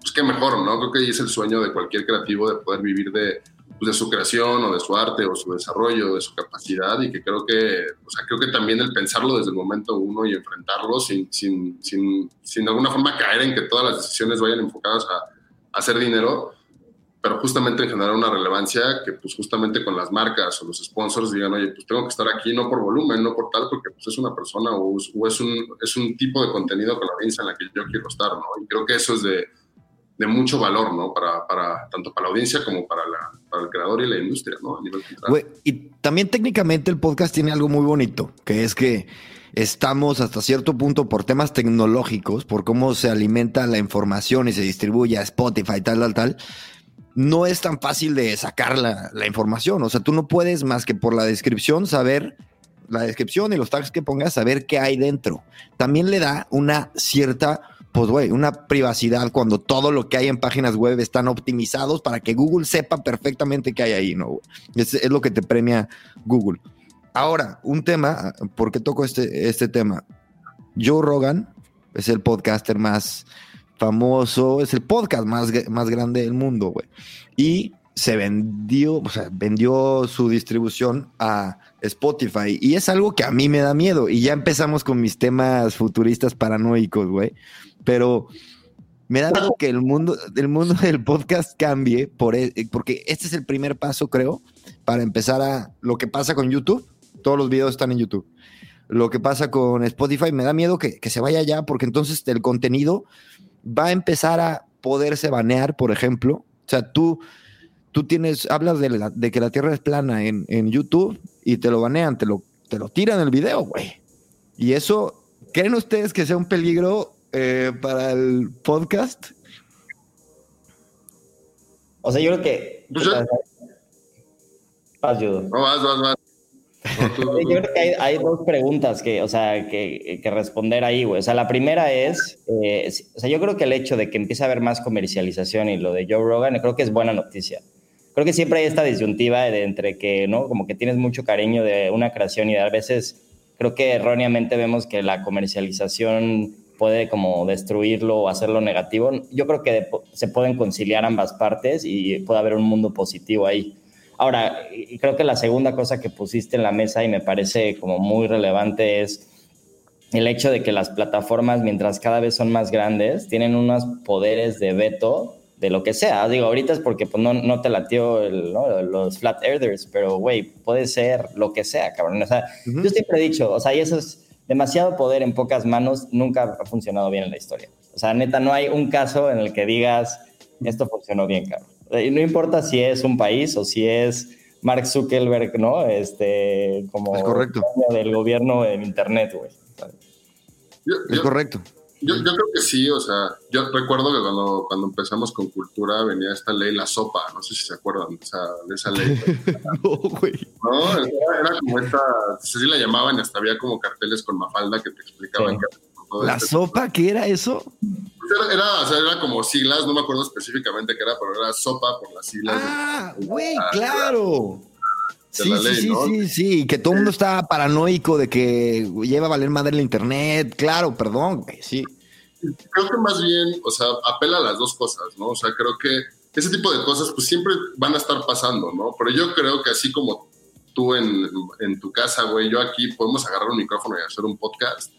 pues qué mejor, ¿no? Creo que es el sueño de cualquier creativo de poder vivir de, pues, de su creación o de su arte o su desarrollo, de su capacidad y que creo que, o sea, creo que también el pensarlo desde el momento uno y enfrentarlo sin, sin, sin, sin de alguna forma caer en que todas las decisiones vayan enfocadas a hacer dinero, pero justamente en generar una relevancia que pues justamente con las marcas o los sponsors digan, oye, pues tengo que estar aquí no por volumen, no por tal, porque pues es una persona o, es, un, es un tipo de contenido con la audiencia en la que yo quiero estar, ¿no? Y creo que eso es de, de mucho valor, ¿no? Para, para, tanto para la audiencia como para la, para el creador y la industria, ¿no? A nivel. Güey, y también técnicamente el podcast tiene algo muy bonito, que es que estamos hasta cierto punto por temas tecnológicos, por cómo se alimenta la información y se distribuye a Spotify, tal, tal, tal. No es tan fácil de sacar la, la información. O sea, tú no puedes más que por la descripción saber la descripción y los tags que pongas, saber qué hay dentro. También le da una cierta, pues, güey, una privacidad cuando todo lo que hay en páginas web están optimizados para que Google sepa perfectamente qué hay ahí, ¿no? Es, es lo que te premia Google. Ahora, un tema, ¿por qué toco este, este tema? Joe Rogan es el podcaster más famoso, es el podcast más, más grande del mundo, güey. Y se vendió, o sea, vendió su distribución a Spotify. Y es algo que a mí me da miedo. Y ya empezamos con mis temas futuristas paranoicos, güey. Pero me da miedo que el mundo, el mundo del podcast cambie por, e, porque este es el primer paso, creo, para empezar a lo que pasa con YouTube. Todos los videos están en YouTube. Lo que pasa con Spotify, me da miedo que, que se vaya ya, porque entonces el contenido va a empezar a poderse banear, por ejemplo. O sea, tú, tú tienes, hablas de, la, de que la Tierra es plana en, en, YouTube y te lo banean, te lo, te lo tiran el video, güey. Y eso, ¿creen ustedes que sea un peligro eh, para el podcast? O sea, yo creo que... Pues yo- Vas. No, vas, vas, vas. Yo creo que hay, hay dos preguntas que, o sea, que, que responder ahí, güey. O sea, la primera es, eh, o sea, yo creo que el hecho de que empiece a haber más comercialización y lo de Joe Rogan, creo que es buena noticia. Creo que siempre hay esta disyuntiva de entre que, ¿no? Como que tienes mucho cariño de una creación y a veces creo que erróneamente vemos que la comercialización puede como destruirlo o hacerlo negativo. Yo creo que se pueden conciliar ambas partes y puede haber un mundo positivo ahí. Ahora, y creo que la segunda cosa que pusiste en la mesa y me parece como muy relevante es el hecho de que las plataformas, mientras cada vez son más grandes, tienen unos poderes de veto de lo que sea. Digo, ahorita es porque pues, no, no te latió el, ¿no? los flat earthers, pero güey, puede ser lo que sea, cabrón. O sea, yo siempre he dicho, o sea, y eso es demasiado poder en pocas manos, nunca ha funcionado bien en la historia. O sea, neta, no hay un caso en el que digas, esto funcionó bien, cabrón. Y no importa si es un país o si es Mark Zuckerberg, ¿no? Este, como Es correcto. del gobierno en Internet, güey. Yo, Es correcto. yo- yo creo que sí, o sea, yo recuerdo que cuando, cuando empezamos con cultura venía esta ley, la sopa, no sé si se acuerdan de esa, de esa ley. No, güey. No, era, era como esta, así la llamaban, y hasta había como carteles con mafalda que te explicaban Sí. que ¿La este- sopa qué era eso? Pues Era, era, o sea, era como siglas, no me acuerdo específicamente qué era, pero era sopa por las siglas. Ah, güey, claro. de Sí, la sí, ley, sí, ¿no? sí, sí, que todo el mundo está paranoico de que lleva a valer madre el internet. Claro, perdón, güey, sí. Creo que más bien, o sea, apela a las dos cosas, ¿no? O sea, creo que ese tipo de cosas pues siempre van a estar pasando, ¿no? Pero yo creo que así como tú en, en tu casa, güey, yo aquí podemos agarrar un micrófono y hacer un podcast.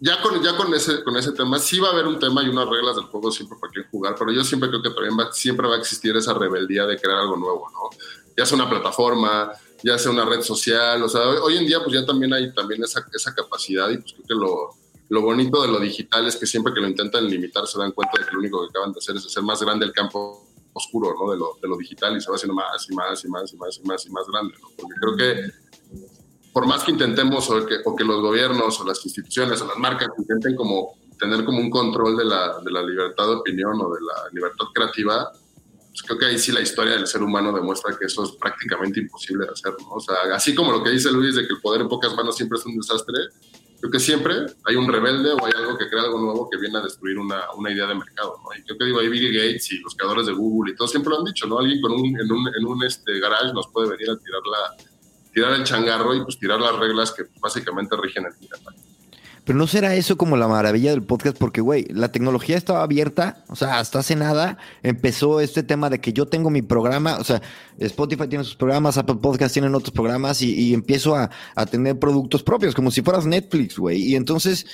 Ya con, ya con, ese, con ese tema, sí va a haber un tema y unas reglas del juego siempre para quien jugar, pero yo siempre creo que también va, siempre va a existir esa rebeldía de crear algo nuevo, ¿no? Ya sea una plataforma, ya sea una red social, o sea, hoy, hoy en día pues ya también hay también esa, esa capacidad y pues creo que lo, lo bonito de lo digital es que siempre que lo intentan limitar se dan cuenta de que lo único que acaban de hacer es hacer más grande el campo oscuro ¿no? de, lo, de lo digital y se va haciendo más y más y más y más y más y más grande. ¿no? Porque creo que por más que intentemos o que, o que los gobiernos o las instituciones o las marcas intenten como tener como un control de la, de la libertad de opinión o de la libertad creativa, pues creo que ahí sí la historia del ser humano demuestra que eso es prácticamente imposible de hacer. ¿no? O sea, así como lo que dice Luis de que el poder en pocas manos siempre es un desastre, creo que siempre hay un rebelde o hay algo que crea algo nuevo que viene a destruir una, una idea de mercado, ¿no? Y creo que digo, ahí Bill Gates y los creadores de Google y todo siempre lo han dicho, ¿no? Alguien con un, en un, en un este, garage nos puede venir a tirar, la, tirar el changarro y pues tirar las reglas que básicamente rigen el internet. Pero no será eso como la maravilla del podcast, porque, güey, la tecnología estaba abierta, o sea, hasta hace nada empezó este tema de que yo tengo mi programa, o sea, Spotify tiene sus programas, Apple Podcast tienen otros programas y, y empiezo a, a tener productos propios, como si fueras Netflix, güey. Y entonces,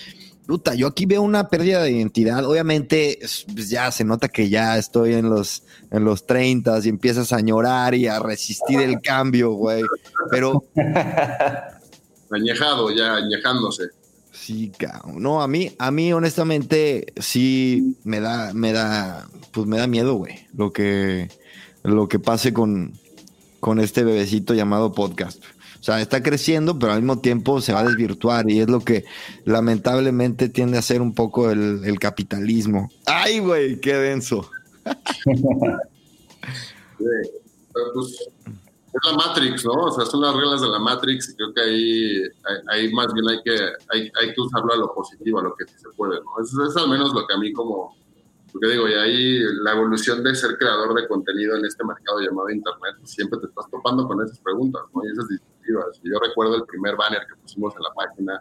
puta, yo aquí veo una pérdida de identidad. Obviamente, es- pues ya se nota que ya estoy en los, en los 30 y empiezas a llorar y a resistir el cambio, güey. Pero Añejado, ya añejándose. Sí, cabrón. No, a mí, a mí, honestamente, sí me da, me da, pues me da miedo, güey. Lo que, lo que pase con, con este bebecito llamado podcast. O sea, está creciendo, pero al mismo tiempo se va a desvirtuar y es lo que lamentablemente tiende a ser un poco el, capitalismo. ¡Ay, güey! ¡Qué denso! pues, es la Matrix, ¿no? O sea, son las reglas de la Matrix y creo que ahí, ahí, más bien hay que, hay, hay, que usarlo a lo positivo, a lo que se puede, ¿no? Eso es al menos lo que a mí como, porque digo, y ahí la evolución de ser creador de contenido en este mercado llamado Internet, pues siempre te estás topando con esas preguntas, ¿no? Y esas yo recuerdo el primer banner que pusimos en la página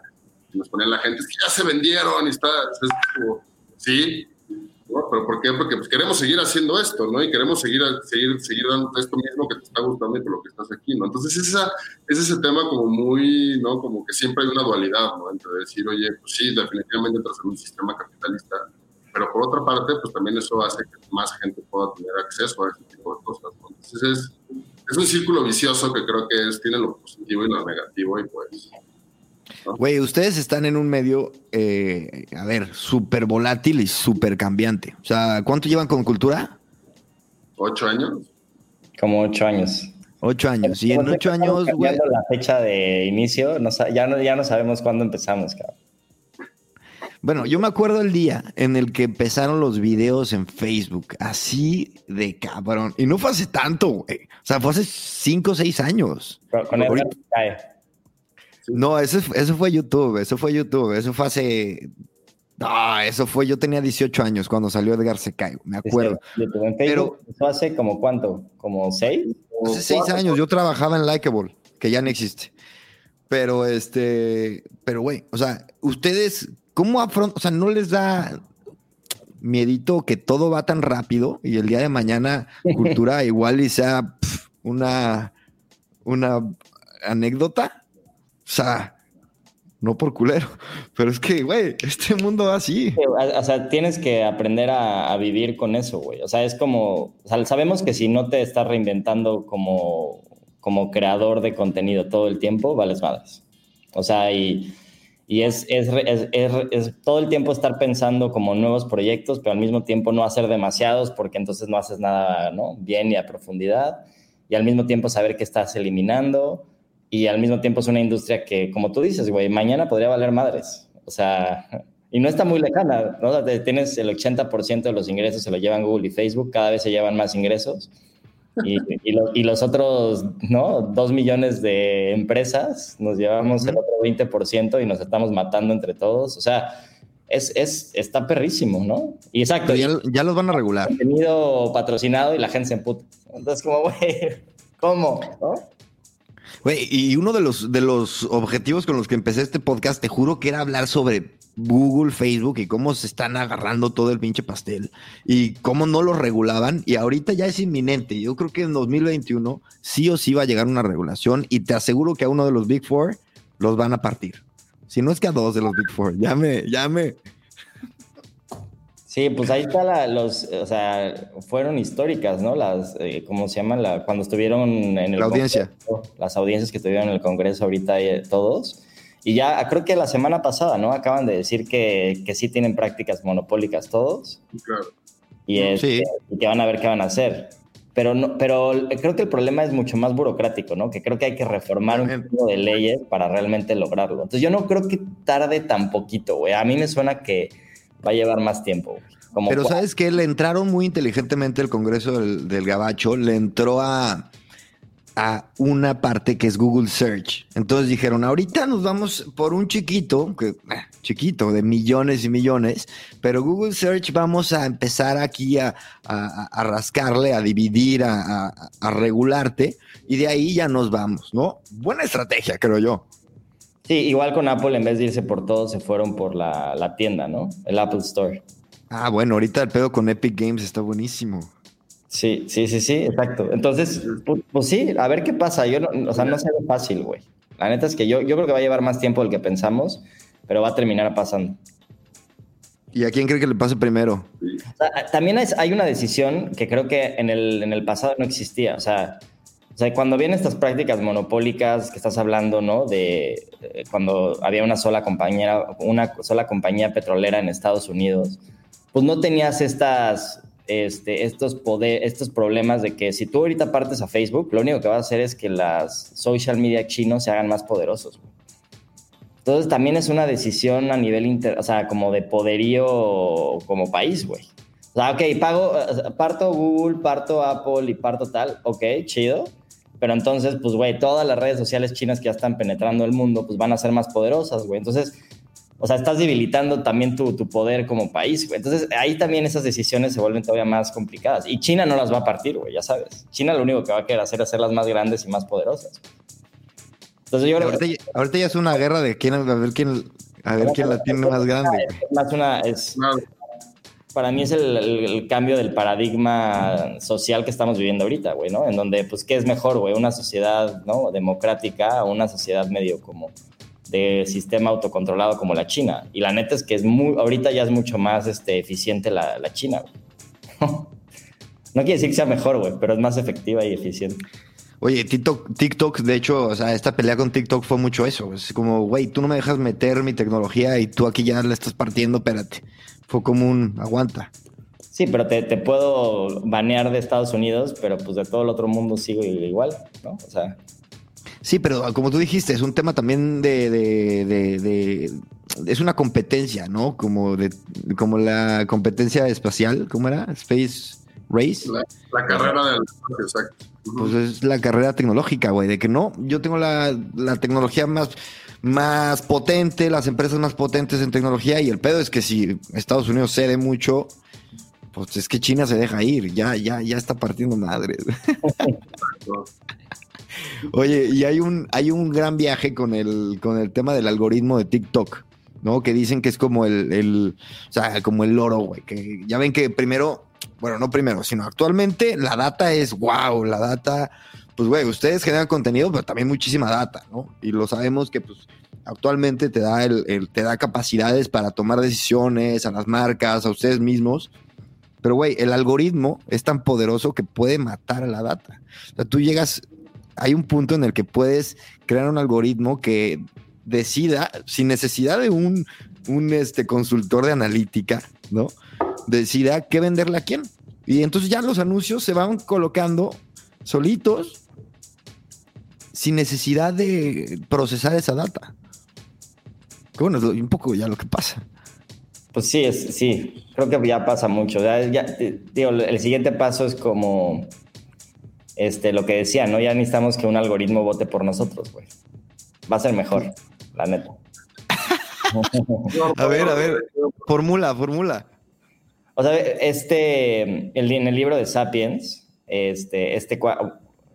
y nos ponían la gente, es que ya se vendieron y está, es sí, ¿Pero por qué? Porque pues, queremos seguir haciendo esto, ¿no? Y queremos seguir, seguir, seguir dando esto mismo que te está gustando y por lo que estás aquí. Entonces esa, es ese tema como muy, ¿no? Como que siempre hay una dualidad, ¿no? Entre decir, oye, pues sí, definitivamente entras en un sistema capitalista, pero por otra parte, pues también eso hace que más gente pueda tener acceso a ese tipo de cosas. Entonces es, es un círculo vicioso que creo que es, tiene lo positivo y lo negativo y pues Güey, ustedes están en un medio, eh, a ver, súper volátil y súper cambiante. O sea, ¿cuánto llevan con cultura? Ocho años. Como ocho años. Ocho años. Y en ocho años, güey. La fecha de inicio, ya, no, ya no sabemos cuándo empezamos, cabrón. Bueno, yo me acuerdo el día en el que empezaron los videos en Facebook, así de cabrón. Y no fue hace tanto, güey. O sea, fue hace cinco o seis años. con el cae. No, eso, eso fue YouTube, eso fue YouTube, eso fue hace... No, eso fue, yo tenía 18 años cuando salió Edgar Se me acuerdo. Pero, ¿Eso hace como cuánto? ¿Como seis? Hace seis años, yo trabajaba en Likeable, que ya no existe. Pero este, pero güey, o sea, ustedes, ¿cómo afrontan? O sea, ¿no les da miedito que todo va tan rápido y el día de mañana cultura igual y sea una, una anécdota? O sea, no por culero, pero es que, güey, este mundo va así. O sea, tienes que aprender a, vivir con eso, güey. O sea, es como, o sea, sabemos que si no te estás reinventando como, como creador de contenido todo el tiempo, vales madres. O sea, y, y es, es, es, todo el tiempo estar pensando como nuevos proyectos, pero al mismo tiempo no hacer demasiados porque entonces no haces nada, ¿no? Bien y a profundidad. Y al mismo tiempo saber que estás eliminando y al mismo tiempo es una industria que, como tú dices, güey, mañana podría valer madres. O sea, y no está muy lejana, ¿no? O sea, tienes el 80% de los ingresos se lo llevan Google y Facebook, cada vez se llevan más ingresos. Y, y, los otros, ¿no? Dos millones de empresas, nos llevamos el otro 20% y nos estamos matando entre todos. O sea, es, es, está perrísimo, ¿no? Y exacto. Ya, ya, los van a regular. Tenido patrocinado y la gente se emputa. Entonces, como, güey, ¿cómo? ¿No? y uno de los, de los objetivos con los que empecé este podcast, te juro que era hablar sobre Google, Facebook y cómo se están agarrando todo el pinche pastel y cómo no lo regulaban. Y ahorita ya es inminente. Yo creo que en 2021 sí o sí va a llegar una regulación y te aseguro que a uno de los Big Four los van a partir. Si no es que a dos de los Big Four, ya me, ya me, Sí, pues ahí está la, los, o sea, fueron históricas, ¿no? Las, eh, ¿cómo se llaman? La, cuando estuvieron en el la audiencia. las audiencias que estuvieron en el Congreso ahorita eh, todos. Y ya creo que la semana pasada, ¿no? Acaban de decir que, que sí tienen prácticas monopólicas todos. Claro. Y, que van a ver qué van a hacer. Pero, no, pero creo que el problema es mucho más burocrático, ¿no? Que creo que hay que reformar un poco de leyes para realmente lograrlo. Entonces yo no creo que tarde tan poquito, güey. A mí me suena que va a llevar más tiempo. Pero sabes que le entraron muy inteligentemente el Congreso del, Gabacho, le entró a, a una parte que es Google Search. Entonces dijeron, ahorita nos vamos por un chiquito, que, eh, chiquito, de millones y millones, pero Google Search vamos a empezar aquí a, rascarle, a dividir, a, regularte, y de ahí ya nos vamos, ¿no? Buena estrategia, creo yo. Sí, igual con Apple, en vez de irse por todo, se fueron por la, tienda, ¿no? El Apple Store. Ah, bueno, ahorita el pedo con Epic Games está buenísimo. Sí, sí, sí, sí, exacto. Entonces, pues, pues sí, a ver qué pasa. Yo, no, o sea, no se ve fácil, güey. La neta es que yo, yo creo que va a llevar más tiempo del que pensamos, pero va a terminar pasando. ¿Y a quién cree que le pase primero? también hay una decisión que creo que en el, en el pasado no existía. O sea, o sea, cuando vienen estas prácticas monopólicas que estás hablando, ¿no? De, cuando había una sola compañía, una sola compañía petrolera en Estados Unidos, pues no tenías estas este, estos, poder, estos problemas de que si tú ahorita partes a Facebook, lo único que va a hacer es que las social media chinos se hagan más poderosos. Entonces también es una decisión a nivel inter, o sea, como de poderío como país, güey. O sea, ok, pago, parto Google, parto Apple y parto tal, ok, chido. Pero entonces, pues, güey, todas las redes sociales chinas que ya están penetrando el mundo, pues van a ser más poderosas, güey. Entonces, o sea, estás debilitando también tu, tu poder como país, güey. Entonces, ahí también esas decisiones se vuelven todavía más complicadas. Y China no las va a partir, güey, ya sabes. China lo único que va a querer hacer es hacerlas más grandes y más poderosas. Entonces, yo ahorita, ya, ahorita ya es una guerra de quién, a ver quién, a ver quién la tiene más grande. Es más una, es, para mí es el, el, cambio del paradigma social que estamos viviendo ahorita, güey, ¿no? En donde, pues, ¿qué es mejor, güey? Una sociedad, ¿no? Democrática o una sociedad medio como de sistema autocontrolado como la China. Y la neta es que es muy, ahorita ya es mucho más este, eficiente la, la China. no quiere decir que sea mejor, güey, pero es más efectiva y eficiente. Oye, TikTok, TikTok, de hecho, o sea, esta pelea con TikTok fue mucho eso. Es como, güey, tú no me dejas meter mi tecnología y tú aquí ya la estás partiendo, espérate. Fue como un aguanta. Sí, pero te, te, puedo banear de Estados Unidos, pero pues de todo el otro mundo sigo igual, ¿no? O sea. Sí, pero como tú dijiste, es un tema también de, de, de, de es una competencia, ¿no? Como de, como la competencia espacial, ¿cómo era? Space Race. La, la carrera del exacto. Pues es la carrera tecnológica, güey, de que no, yo tengo la, la, tecnología más, más potente, las empresas más potentes en tecnología, y el pedo es que si Estados Unidos cede mucho, pues es que China se deja ir, ya, ya, ya está partiendo madre. Oye, y hay un, hay un gran viaje con el, con el tema del algoritmo de TikTok, ¿no? Que dicen que es como el, el o sea, como el loro, güey. Que ya ven que primero, bueno, no primero, sino actualmente la data es wow, la data, pues güey, ustedes generan contenido, pero también muchísima data, ¿no? Y lo sabemos que pues actualmente te da el, te da capacidades para tomar decisiones a las marcas, a ustedes mismos. Pero, güey, el algoritmo es tan poderoso que puede matar a la data. O sea, tú llegas, hay un punto en el que puedes crear un algoritmo que decida, sin necesidad de un, un este, consultor de analítica, ¿no? Decida qué venderle a quién. Y entonces ya los anuncios se van colocando solitos, sin necesidad de procesar esa data. Que bueno, es un poco ya lo que pasa. Pues sí, es, sí, creo que ya pasa mucho. Ya, ya, digo, el siguiente paso es como este, lo que decía, ¿no? Ya necesitamos que un algoritmo vote por nosotros, güey. Va a ser mejor, la neta. a ver, a ver, formula, formula. O sea, este, el, en el libro de Sapiens, este, este,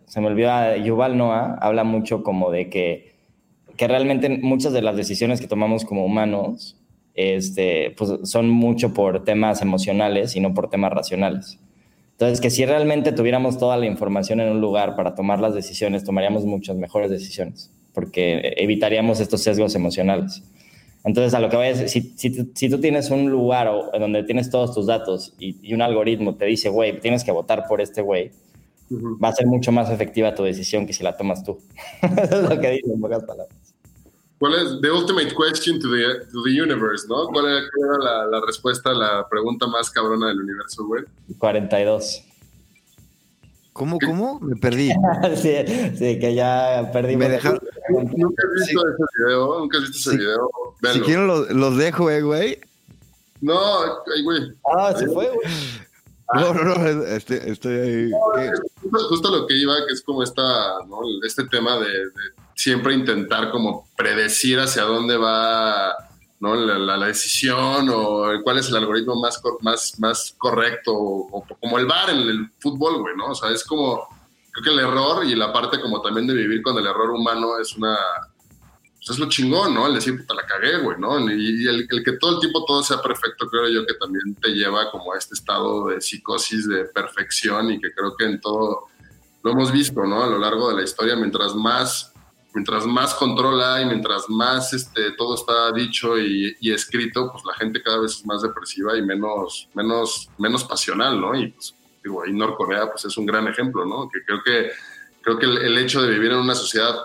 se me olvidó, Yuval Noah habla mucho como de que, que realmente muchas de las decisiones que tomamos como humanos este, pues son mucho por temas emocionales y no por temas racionales. Entonces, que si realmente tuviéramos toda la información en un lugar para tomar las decisiones, tomaríamos muchas mejores decisiones, porque evitaríamos estos sesgos emocionales. Entonces, a lo que voy a decir, si, si, si tú tienes un lugar o, en donde tienes todos tus datos y, y un algoritmo te dice, güey, tienes que votar por este güey, uh -huh. va a ser mucho más efectiva tu decisión que si la tomas tú. Eso es lo que en pocas palabras. ¿Cuál es the ultimate question to the, to the universe, no? ¿Cuál era, cuál era la, la, respuesta a la pregunta más cabrona del universo, güey? 42. ¿Cómo, cómo? Me perdí. sí, sí, que ya perdí. Me dejaron... ¿Nunca has visto sí. ese video? ¿Nunca has visto ese sí. video? Velo. Si quieren los, los dejo, eh, güey. No, ay, güey. Ah, se fue, güey. No, no, no, este, estoy ahí. No, justo, justo, lo que iba, que es como esta, ¿no? este tema de, de siempre intentar como predecir hacia dónde va ¿no? la, decisión o cuál es el algoritmo más, más, más correcto o, como el bar en el fútbol, güey, ¿no? O sea, es como, creo que el error y la parte como también de vivir con el error humano es una, pues es lo chingón, ¿no? El decir, puta, la cagué, güey, ¿no? Y, y el, el, que todo el tiempo todo sea perfecto, creo yo que también te lleva como a este estado de psicosis, de perfección y que creo que en todo lo hemos visto, ¿no? A lo largo de la historia, mientras más mientras más control hay, mientras más este, todo está dicho y, y, escrito, pues la gente cada vez es más depresiva y menos, menos, menos pasional, ¿no? Y pues, digo, ahí Norcorea pues es un gran ejemplo, ¿no? Que creo que, creo que el, el hecho de vivir en una sociedad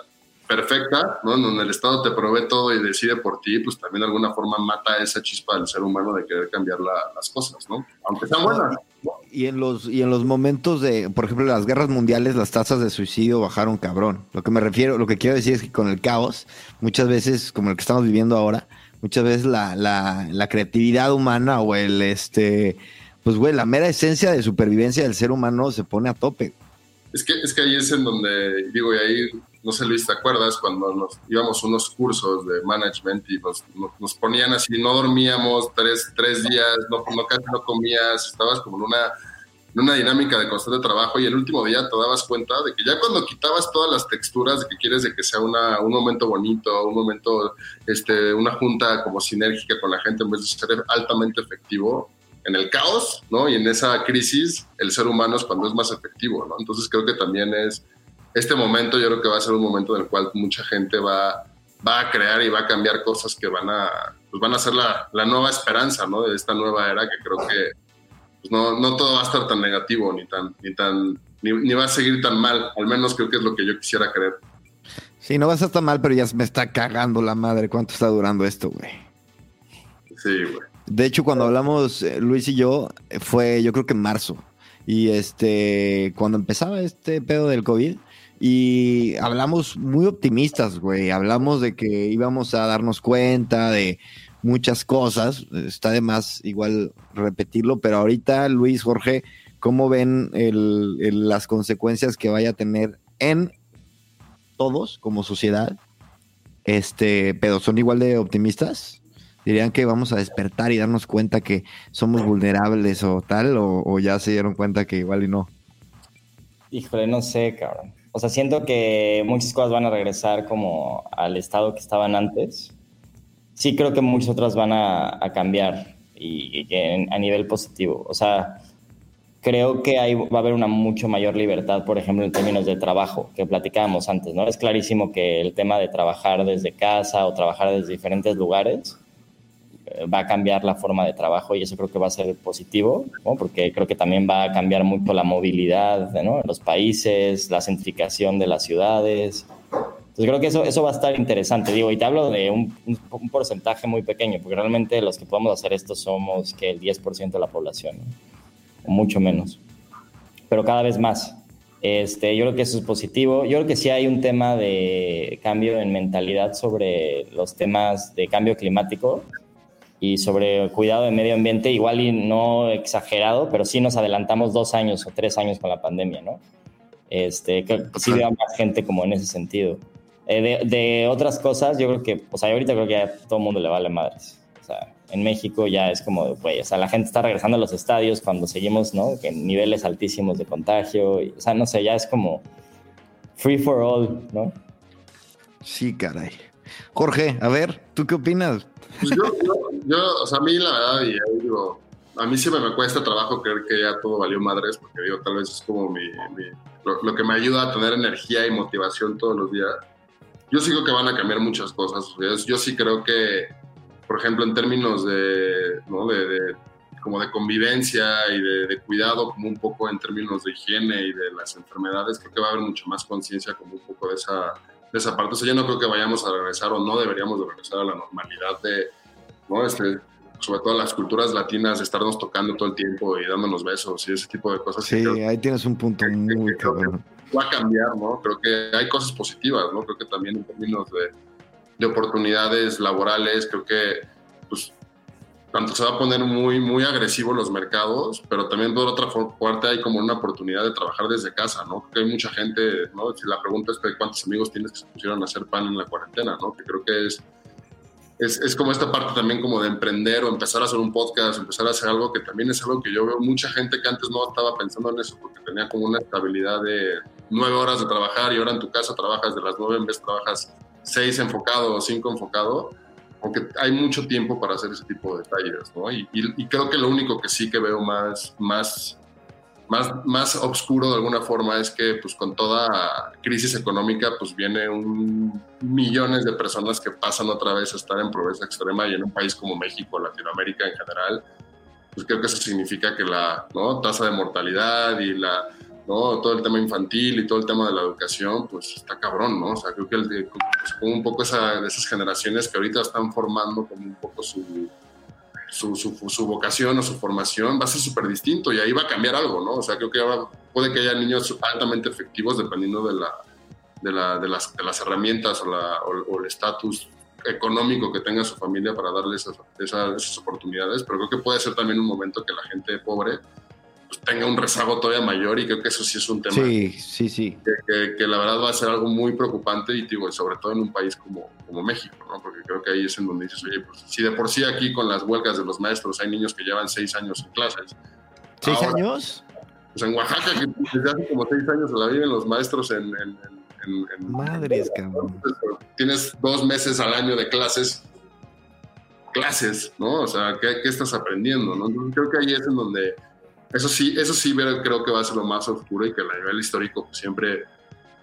perfecta, ¿no? En donde el Estado te provee todo y decide por ti, pues también de alguna forma mata esa chispa del ser humano de querer cambiar la, las cosas, ¿no? Aunque sean buenas, ¿no? Y en los, y en los momentos de, por ejemplo, las guerras mundiales, las tasas de suicidio bajaron cabrón. Lo que me refiero, lo que quiero decir es que con el caos, muchas veces, como el que estamos viviendo ahora, muchas veces la, la, la creatividad humana o el este, pues güey, la mera esencia de supervivencia del ser humano se pone a tope. Es que, es que ahí es en donde, digo, y ahí, no sé Luis, ¿te acuerdas cuando nos íbamos unos cursos de management y nos, nos, ponían así, no dormíamos tres, tres días, no, casi no comías, estabas como en una, en una dinámica de constante trabajo y el último día te dabas cuenta de que ya cuando quitabas todas las texturas de que quieres de que sea una, un momento bonito, un momento, este, una junta como sinérgica con la gente en vez de ser altamente efectivo, en el caos, ¿no? Y en esa crisis, el ser humano es cuando es más efectivo, ¿no? Entonces creo que también es, este momento yo creo que va a ser un momento en el cual mucha gente va, va a crear y va a cambiar cosas que van a, pues van a ser la, la nueva esperanza, ¿no? De esta nueva era que creo que pues no, no todo va a estar tan negativo ni tan, ni tan, ni, ni va a seguir tan mal, al menos creo que es lo que yo quisiera creer. Sí, no va a estar tan mal, pero ya me está cagando la madre. ¿Cuánto está durando esto, güey? Sí, güey. De hecho, cuando hablamos eh, Luis y yo, fue yo creo que en marzo. Y este, cuando empezaba este pedo del COVID, y hablamos muy optimistas, güey. Hablamos de que íbamos a darnos cuenta de muchas cosas. Está de más igual repetirlo, pero ahorita, Luis, Jorge, ¿cómo ven las consecuencias que vaya a tener en todos como sociedad? Este, pero son igual de optimistas dirían que vamos a despertar y darnos cuenta que somos vulnerables o tal, o, o, ya se dieron cuenta que igual y no. Híjole, no sé, cabrón. O sea, siento que muchas cosas van a regresar como al estado que estaban antes. Sí creo que muchas otras van a, a cambiar y, y en, a nivel positivo. O sea, creo que ahí va a haber una mucho mayor libertad, por ejemplo, en términos de trabajo, que platicábamos antes, ¿no? Es clarísimo que el tema de trabajar desde casa o trabajar desde diferentes lugares va a cambiar la forma de trabajo y eso creo que va a ser positivo, porque creo que también va a cambiar mucho la movilidad ¿no? los países, la centrificación de las ciudades. Entonces creo que eso, eso va a estar interesante, digo, y te hablo de un, porcentaje muy pequeño, porque realmente los que podemos hacer esto somos que el 10% de la población, o mucho menos, pero cada vez más. Este, yo creo que eso es positivo. Yo creo que sí hay un tema de cambio en mentalidad sobre los temas de cambio climático y sobre cuidado de medio ambiente, igual y no exagerado, pero sí nos adelantamos dos años o tres años con la pandemia, ¿no? Este, que sí veo más gente como en ese sentido. Eh, de, de, otras cosas, yo creo que, o sea, ahorita creo que a todo el mundo le vale madres. O sea, en México ya es como, güey, o sea, la gente está regresando a los estadios cuando seguimos, ¿no? En niveles altísimos de contagio, y, o sea, no sé, ya es como free for all, ¿no? Sí, caray. Jorge, a ver, ¿tú qué opinas? Pues yo, yo, yo, o sea, a mí la verdad, y digo, a mí siempre me cuesta trabajo creer que ya todo valió madres, porque digo, tal vez es como mi, lo, que me ayuda a tener energía y motivación todos los días. Yo sigo que van a cambiar muchas cosas. Yo sí creo que, por ejemplo, en términos de, como de convivencia y de, de, cuidado, como un poco en términos de higiene y de las enfermedades, creo que va a haber mucho más conciencia como un poco de esa, esa parte. O sea, yo no creo que vayamos a regresar o no deberíamos de regresar a la normalidad de, ¿no? Este, sobre todo las culturas latinas, de estarnos tocando todo el tiempo y dándonos besos y ese tipo de cosas. Sí, creo, ahí tienes un punto que, muy cabrón. Va a cambiar, ¿no? Creo que hay cosas positivas, ¿no? Creo que también en términos de, de oportunidades laborales, creo que, pues, tanto se va a poner muy, muy agresivo los mercados, pero también por otra parte hay como una oportunidad de trabajar desde casa, ¿no? Porque hay mucha gente, ¿no? Si la pregunta es cuántos amigos tienes que se pusieron a hacer pan en la cuarentena, ¿no? Que creo que es, es, es, como esta parte también como de emprender o empezar a hacer un podcast, empezar a hacer algo que también es algo que yo veo mucha gente que antes no estaba pensando en eso porque tenía como una estabilidad de nueve horas de trabajar y ahora en tu casa trabajas de las nueve en vez trabajas seis enfocado o cinco enfocado aunque hay mucho tiempo para hacer ese tipo de detalles, ¿no? Y, y, y, creo que lo único que sí que veo más, más, más, más oscuro de alguna forma es que, pues, con toda crisis económica, pues, viene un, millones de personas que pasan otra vez a estar en pobreza extrema y en un país como México, Latinoamérica en general, pues creo que eso significa que la ¿no? tasa de mortalidad y la, ¿no? todo el tema infantil y todo el tema de la educación, pues está cabrón, ¿no? O sea, creo que el, pues, un poco esas generaciones que ahorita están formando como un poco su, su, su, vocación o su formación va a ser súper distinto y ahí va a cambiar algo, ¿no? O sea, creo que ahora puede que haya niños altamente efectivos dependiendo de, la, de, la, de, las, de las, herramientas o, el estatus económico que tenga su familia para darle esas, esas, oportunidades, pero creo que puede ser también un momento que la gente pobre pues, tenga un rezago todavía mayor y creo que eso sí es un tema. Sí, sí, sí. Que, que, la verdad va a ser algo muy preocupante y digo, sobre todo en un país como, como México, ¿no? Porque creo que ahí es en donde dices, oye, pues si de por sí aquí con las huelgas de los maestros hay niños que llevan seis años en clases. ¿Seis años? Pues en Oaxaca, que desde hace como seis años se la viven los maestros en... en, en, Madres, cabrón. Tienes dos meses al año de clases clases, ¿no? O sea, ¿qué, qué estás aprendiendo? ¿no? creo que ahí es en donde eso sí, eso sí creo que va a ser lo más oscuro y que a nivel histórico pues, siempre,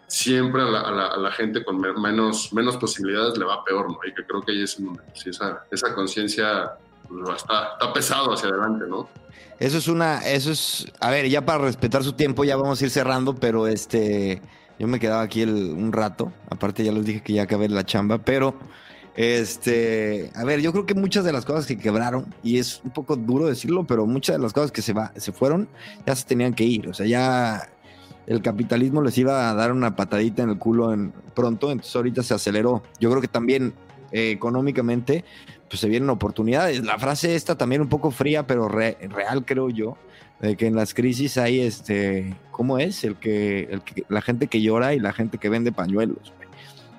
siempre a la, gente con menos, menos posibilidades le va peor, ¿no? Y que creo que ahí es donde pues, esa, esa conciencia pues, está, está pesado hacia adelante, ¿no? Eso es una, eso es, a ver, ya para respetar su tiempo ya vamos a ir cerrando, pero este, yo me quedaba aquí un rato, aparte ya les dije que ya acabé la chamba, pero este, a ver, yo creo que muchas de las cosas que quebraron, y es un poco duro decirlo, pero muchas de las cosas que se, va, se fueron ya se tenían que ir. O sea, ya el capitalismo les iba a dar una patadita en el culo en, pronto, entonces ahorita se aceleró. Yo creo que también eh, económicamente, pues se vienen oportunidades. La frase esta también un poco fría, pero real creo yo, de que en las crisis hay este, ¿cómo es? El que, el que, la gente que llora y la gente que vende pañuelos.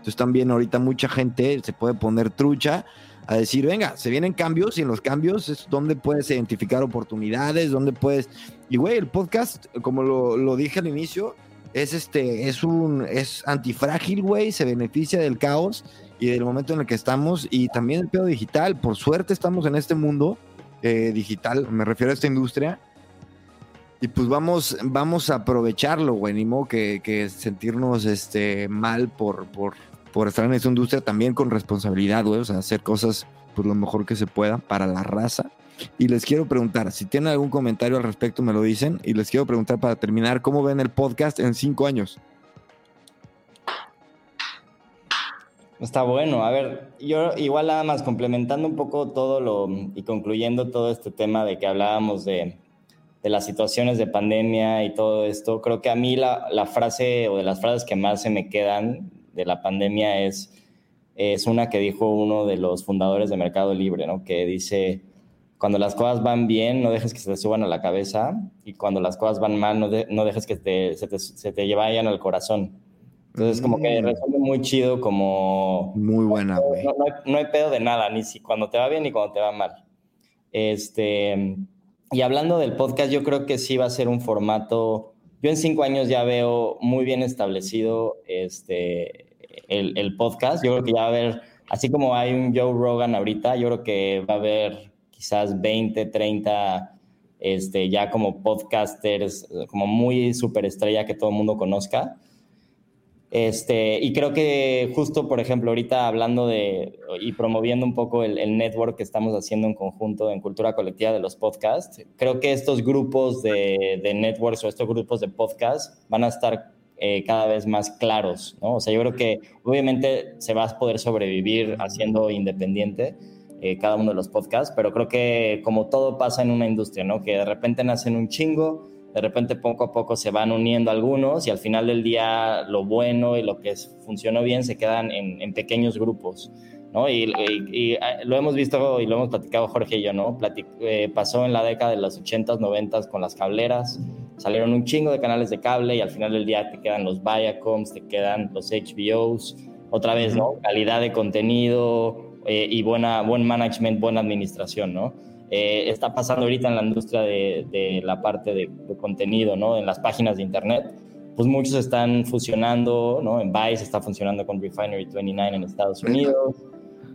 Entonces también ahorita mucha gente se puede poner trucha a decir, venga, se vienen cambios y en los cambios es donde puedes identificar oportunidades, donde puedes... Y güey, el podcast, como lo, dije al inicio, es este, es un, es antifrágil, güey, se beneficia del caos y del momento en el que estamos y también el pedo digital. Por suerte estamos en este mundo eh, digital, me refiero a esta industria. Y pues vamos, vamos a aprovecharlo, güey, ni modo que, que sentirnos este, mal por, por, por estar en esta industria también con responsabilidad, güey, o sea, hacer cosas pues lo mejor que se pueda para la raza. Y les quiero preguntar, si tienen algún comentario al respecto, me lo dicen. Y les quiero preguntar para terminar, ¿cómo ven el podcast en cinco años? Está bueno. A ver, yo igual nada más complementando un poco todo lo y concluyendo todo este tema de que hablábamos de, de las situaciones de pandemia y todo esto, creo que a mí la, la frase o de las frases que más se me quedan de la pandemia es, es una que dijo uno de los fundadores de Mercado Libre, ¿no? que dice, cuando las cosas van bien, no dejes que se te suban a la cabeza y cuando las cosas van mal, no, no dejes que se, te, se te vayan al corazón. Entonces, como que mm. resuelve muy chido, como... Muy buena, güey. No, no, hay, pedo de nada, ni si cuando te va bien ni cuando te va mal. Este, y hablando del podcast, yo creo que sí va a ser un formato yo en cinco años ya veo muy bien establecido este, el, podcast. Yo creo que ya va a haber, así como hay un Joe Rogan ahorita, yo creo que va a haber quizás 20, 30 este, ya como podcasters, como muy superestrella que todo el mundo conozca. Este, y creo que justo, por ejemplo, ahorita hablando de y promoviendo un poco el, network que estamos haciendo en conjunto en cultura colectiva de los podcasts, creo que estos grupos de, de networks o estos grupos de podcasts van a estar eh, cada vez más claros, ¿no? O sea, yo creo que obviamente se va a poder sobrevivir haciendo independiente eh, cada uno de los podcasts, pero creo que como todo pasa en una industria, ¿no? Que de repente nacen un chingo, de repente poco a poco se van uniendo algunos y al final del día lo bueno y lo que funcionó bien se quedan en, pequeños grupos. ¿no? Y, ah, lo hemos visto y lo hemos platicado Jorge y yo, ¿no? Eh, pasó en la década de los 80s, 90s con las cableras, salieron un chingo de canales de cable y al final del día te quedan los Viacoms, te quedan los HBOs, otra vez, ¿no? Calidad de contenido eh, y buena, buen management, buena administración, ¿no? Eh, está pasando ahorita en la industria de, la parte de, contenido, ¿no? En las páginas de internet, pues muchos están fusionando, ¿no? En Vice está funcionando con Refinery 29 en Estados Unidos,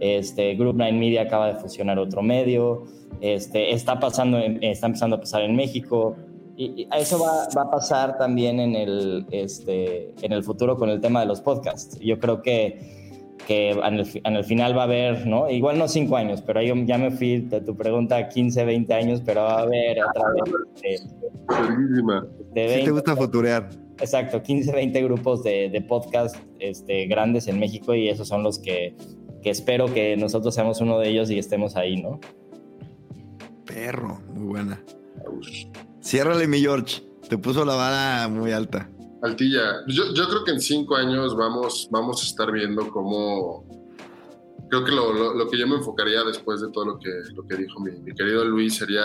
este, Group 9 Media acaba de fusionar otro medio, este, está, pasando está empezando a pasar en México, y, eso va, va, a pasar también en el, este, en el futuro con el tema de los podcasts. Yo creo que que en el, final va a haber, ¿no? Igual no cinco años, pero ahí ya me fui de tu pregunta 15, 20 años, pero va a haber otra vez. De, te gusta futurear. Exacto, 15, 20 grupos de, de podcast este, grandes en México y esos son los que, que espero que nosotros seamos uno de ellos y estemos ahí, ¿no? Perro, muy buena. Ciérrale, mi George. Te puso la vara muy alta. Altilla, yo, yo creo que en cinco años vamos, vamos a estar viendo cómo. Creo que lo, lo, que yo me enfocaría después de todo lo que, lo que dijo mi, mi querido Luis sería.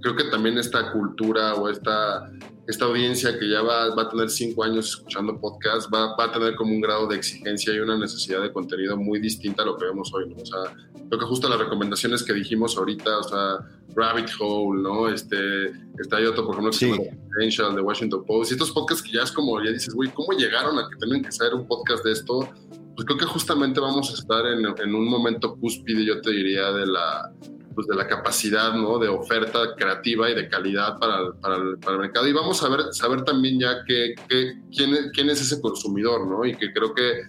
Creo que también esta cultura o esta esta audiencia que ya va, va, a tener cinco años escuchando podcast va, va, a tener como un grado de exigencia y una necesidad de contenido muy distinta a lo que vemos hoy, ¿no? O sea, creo que justo las recomendaciones que dijimos ahorita, o sea, Rabbit Hole, ¿no? Este, está hay otro, por ejemplo, que sí. se llama The Washington Post, y estos podcasts que ya es como, ya dices, güey, ¿cómo llegaron a que tengan que ser un podcast de esto? Pues creo que justamente vamos a estar en, en un momento cúspide, yo te diría, de la pues, de la capacidad ¿no? de oferta creativa y de calidad para para el, para el mercado. Y vamos a ver, saber también ya que, que, quién, quién es ese consumidor, ¿no? Y que creo que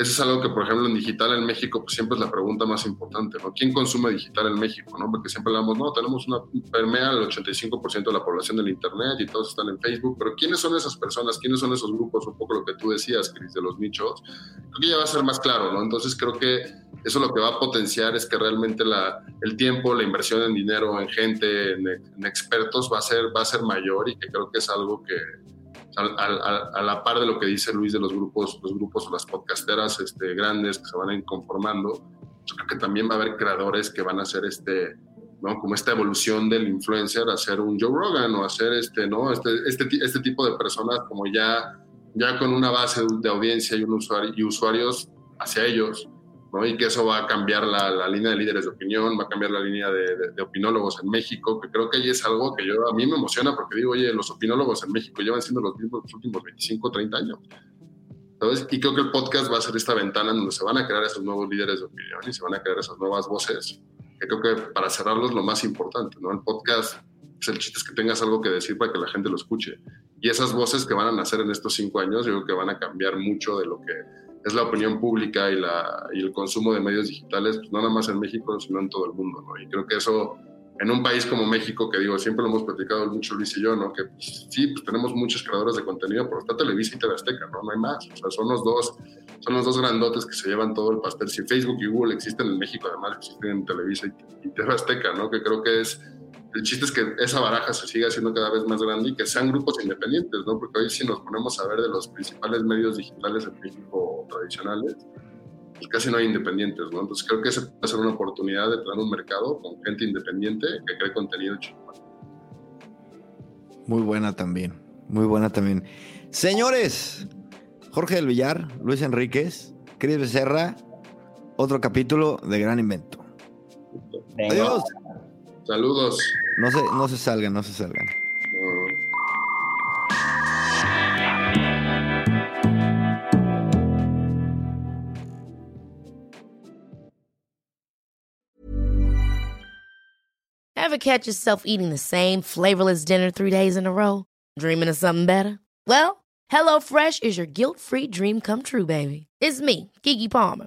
eso es algo que, por ejemplo, en digital en México pues, siempre es la pregunta más importante, ¿no? ¿Quién consume digital en México, no? Porque siempre hablamos, no, tenemos una, permea el 85% de la población del Internet y todos están en Facebook, pero ¿quiénes son esas personas? ¿Quiénes son esos grupos? Un poco lo que tú decías, Cris, de los nichos. Creo que ya va a ser más claro, ¿no? Entonces creo que eso lo que va a potenciar es que realmente la, el tiempo, la inversión en dinero, en gente, en, en expertos va a, ser, va a ser mayor y que creo que es algo que a, a, a, la par de lo que dice Luis de los grupos, los grupos o las podcasteras este, grandes que se van a ir conformando, yo creo que también va a haber creadores que van a hacer este, ¿no? Como esta evolución del influencer, hacer un Joe Rogan o hacer este, ¿no? Este, este, este tipo de personas como ya, ya con una base de audiencia y, un usuario, y usuarios hacia ellos, ¿no? Y que eso va a cambiar la, la, línea de líderes de opinión, va a cambiar la línea de, de, de, opinólogos en México, que creo que ahí es algo que yo a mí me emociona porque digo, oye, los opinólogos en México llevan siendo los mismos los últimos 25, 30 años. ¿Sabes? Y creo que el podcast va a ser esta ventana en donde se van a crear esos nuevos líderes de opinión y se van a crear esas nuevas voces, que creo que para cerrarlo es lo más importante, ¿no? El podcast, pues el chiste es que tengas algo que decir para que la gente lo escuche. Y esas voces que van a nacer en estos cinco años, yo creo que van a cambiar mucho de lo que es la opinión pública y, la, y el consumo de medios digitales, pues no nada más en México, sino en todo el mundo, ¿no? Y creo que eso, en un país como México, que digo, siempre lo hemos platicado mucho Luis y yo, ¿no? Que pues, sí, pues tenemos muchos creadores de contenido, pero está Televisa y TV Azteca, ¿no? No hay más. O sea, son los dos, son los dos grandotes que se llevan todo el pastel. Si Facebook y Google existen en México, además existen en Televisa y, y TV Azteca, ¿no? Que creo que es el chiste es que esa baraja se siga haciendo cada vez más grande y que sean grupos independientes, ¿no? Porque hoy si nos ponemos a ver de los principales medios digitales en México tradicionales, pues casi no hay independientes, ¿no? Entonces creo que esa puede ser una oportunidad de tener un mercado con gente independiente que cree contenido chido. Muy buena también, muy buena también. Señores, Jorge del Villar, Luis Enríquez, Cris Becerra, otro capítulo de Gran Invento. Venga. Adiós. Saludos. No se, no se salgan, no se salgan. Ever catch yourself eating the same flavorless dinner three days in a row? Dreaming of something better? Well, HelloFresh is your guilt-free dream come true, baby. It's me, Kiki Palmer.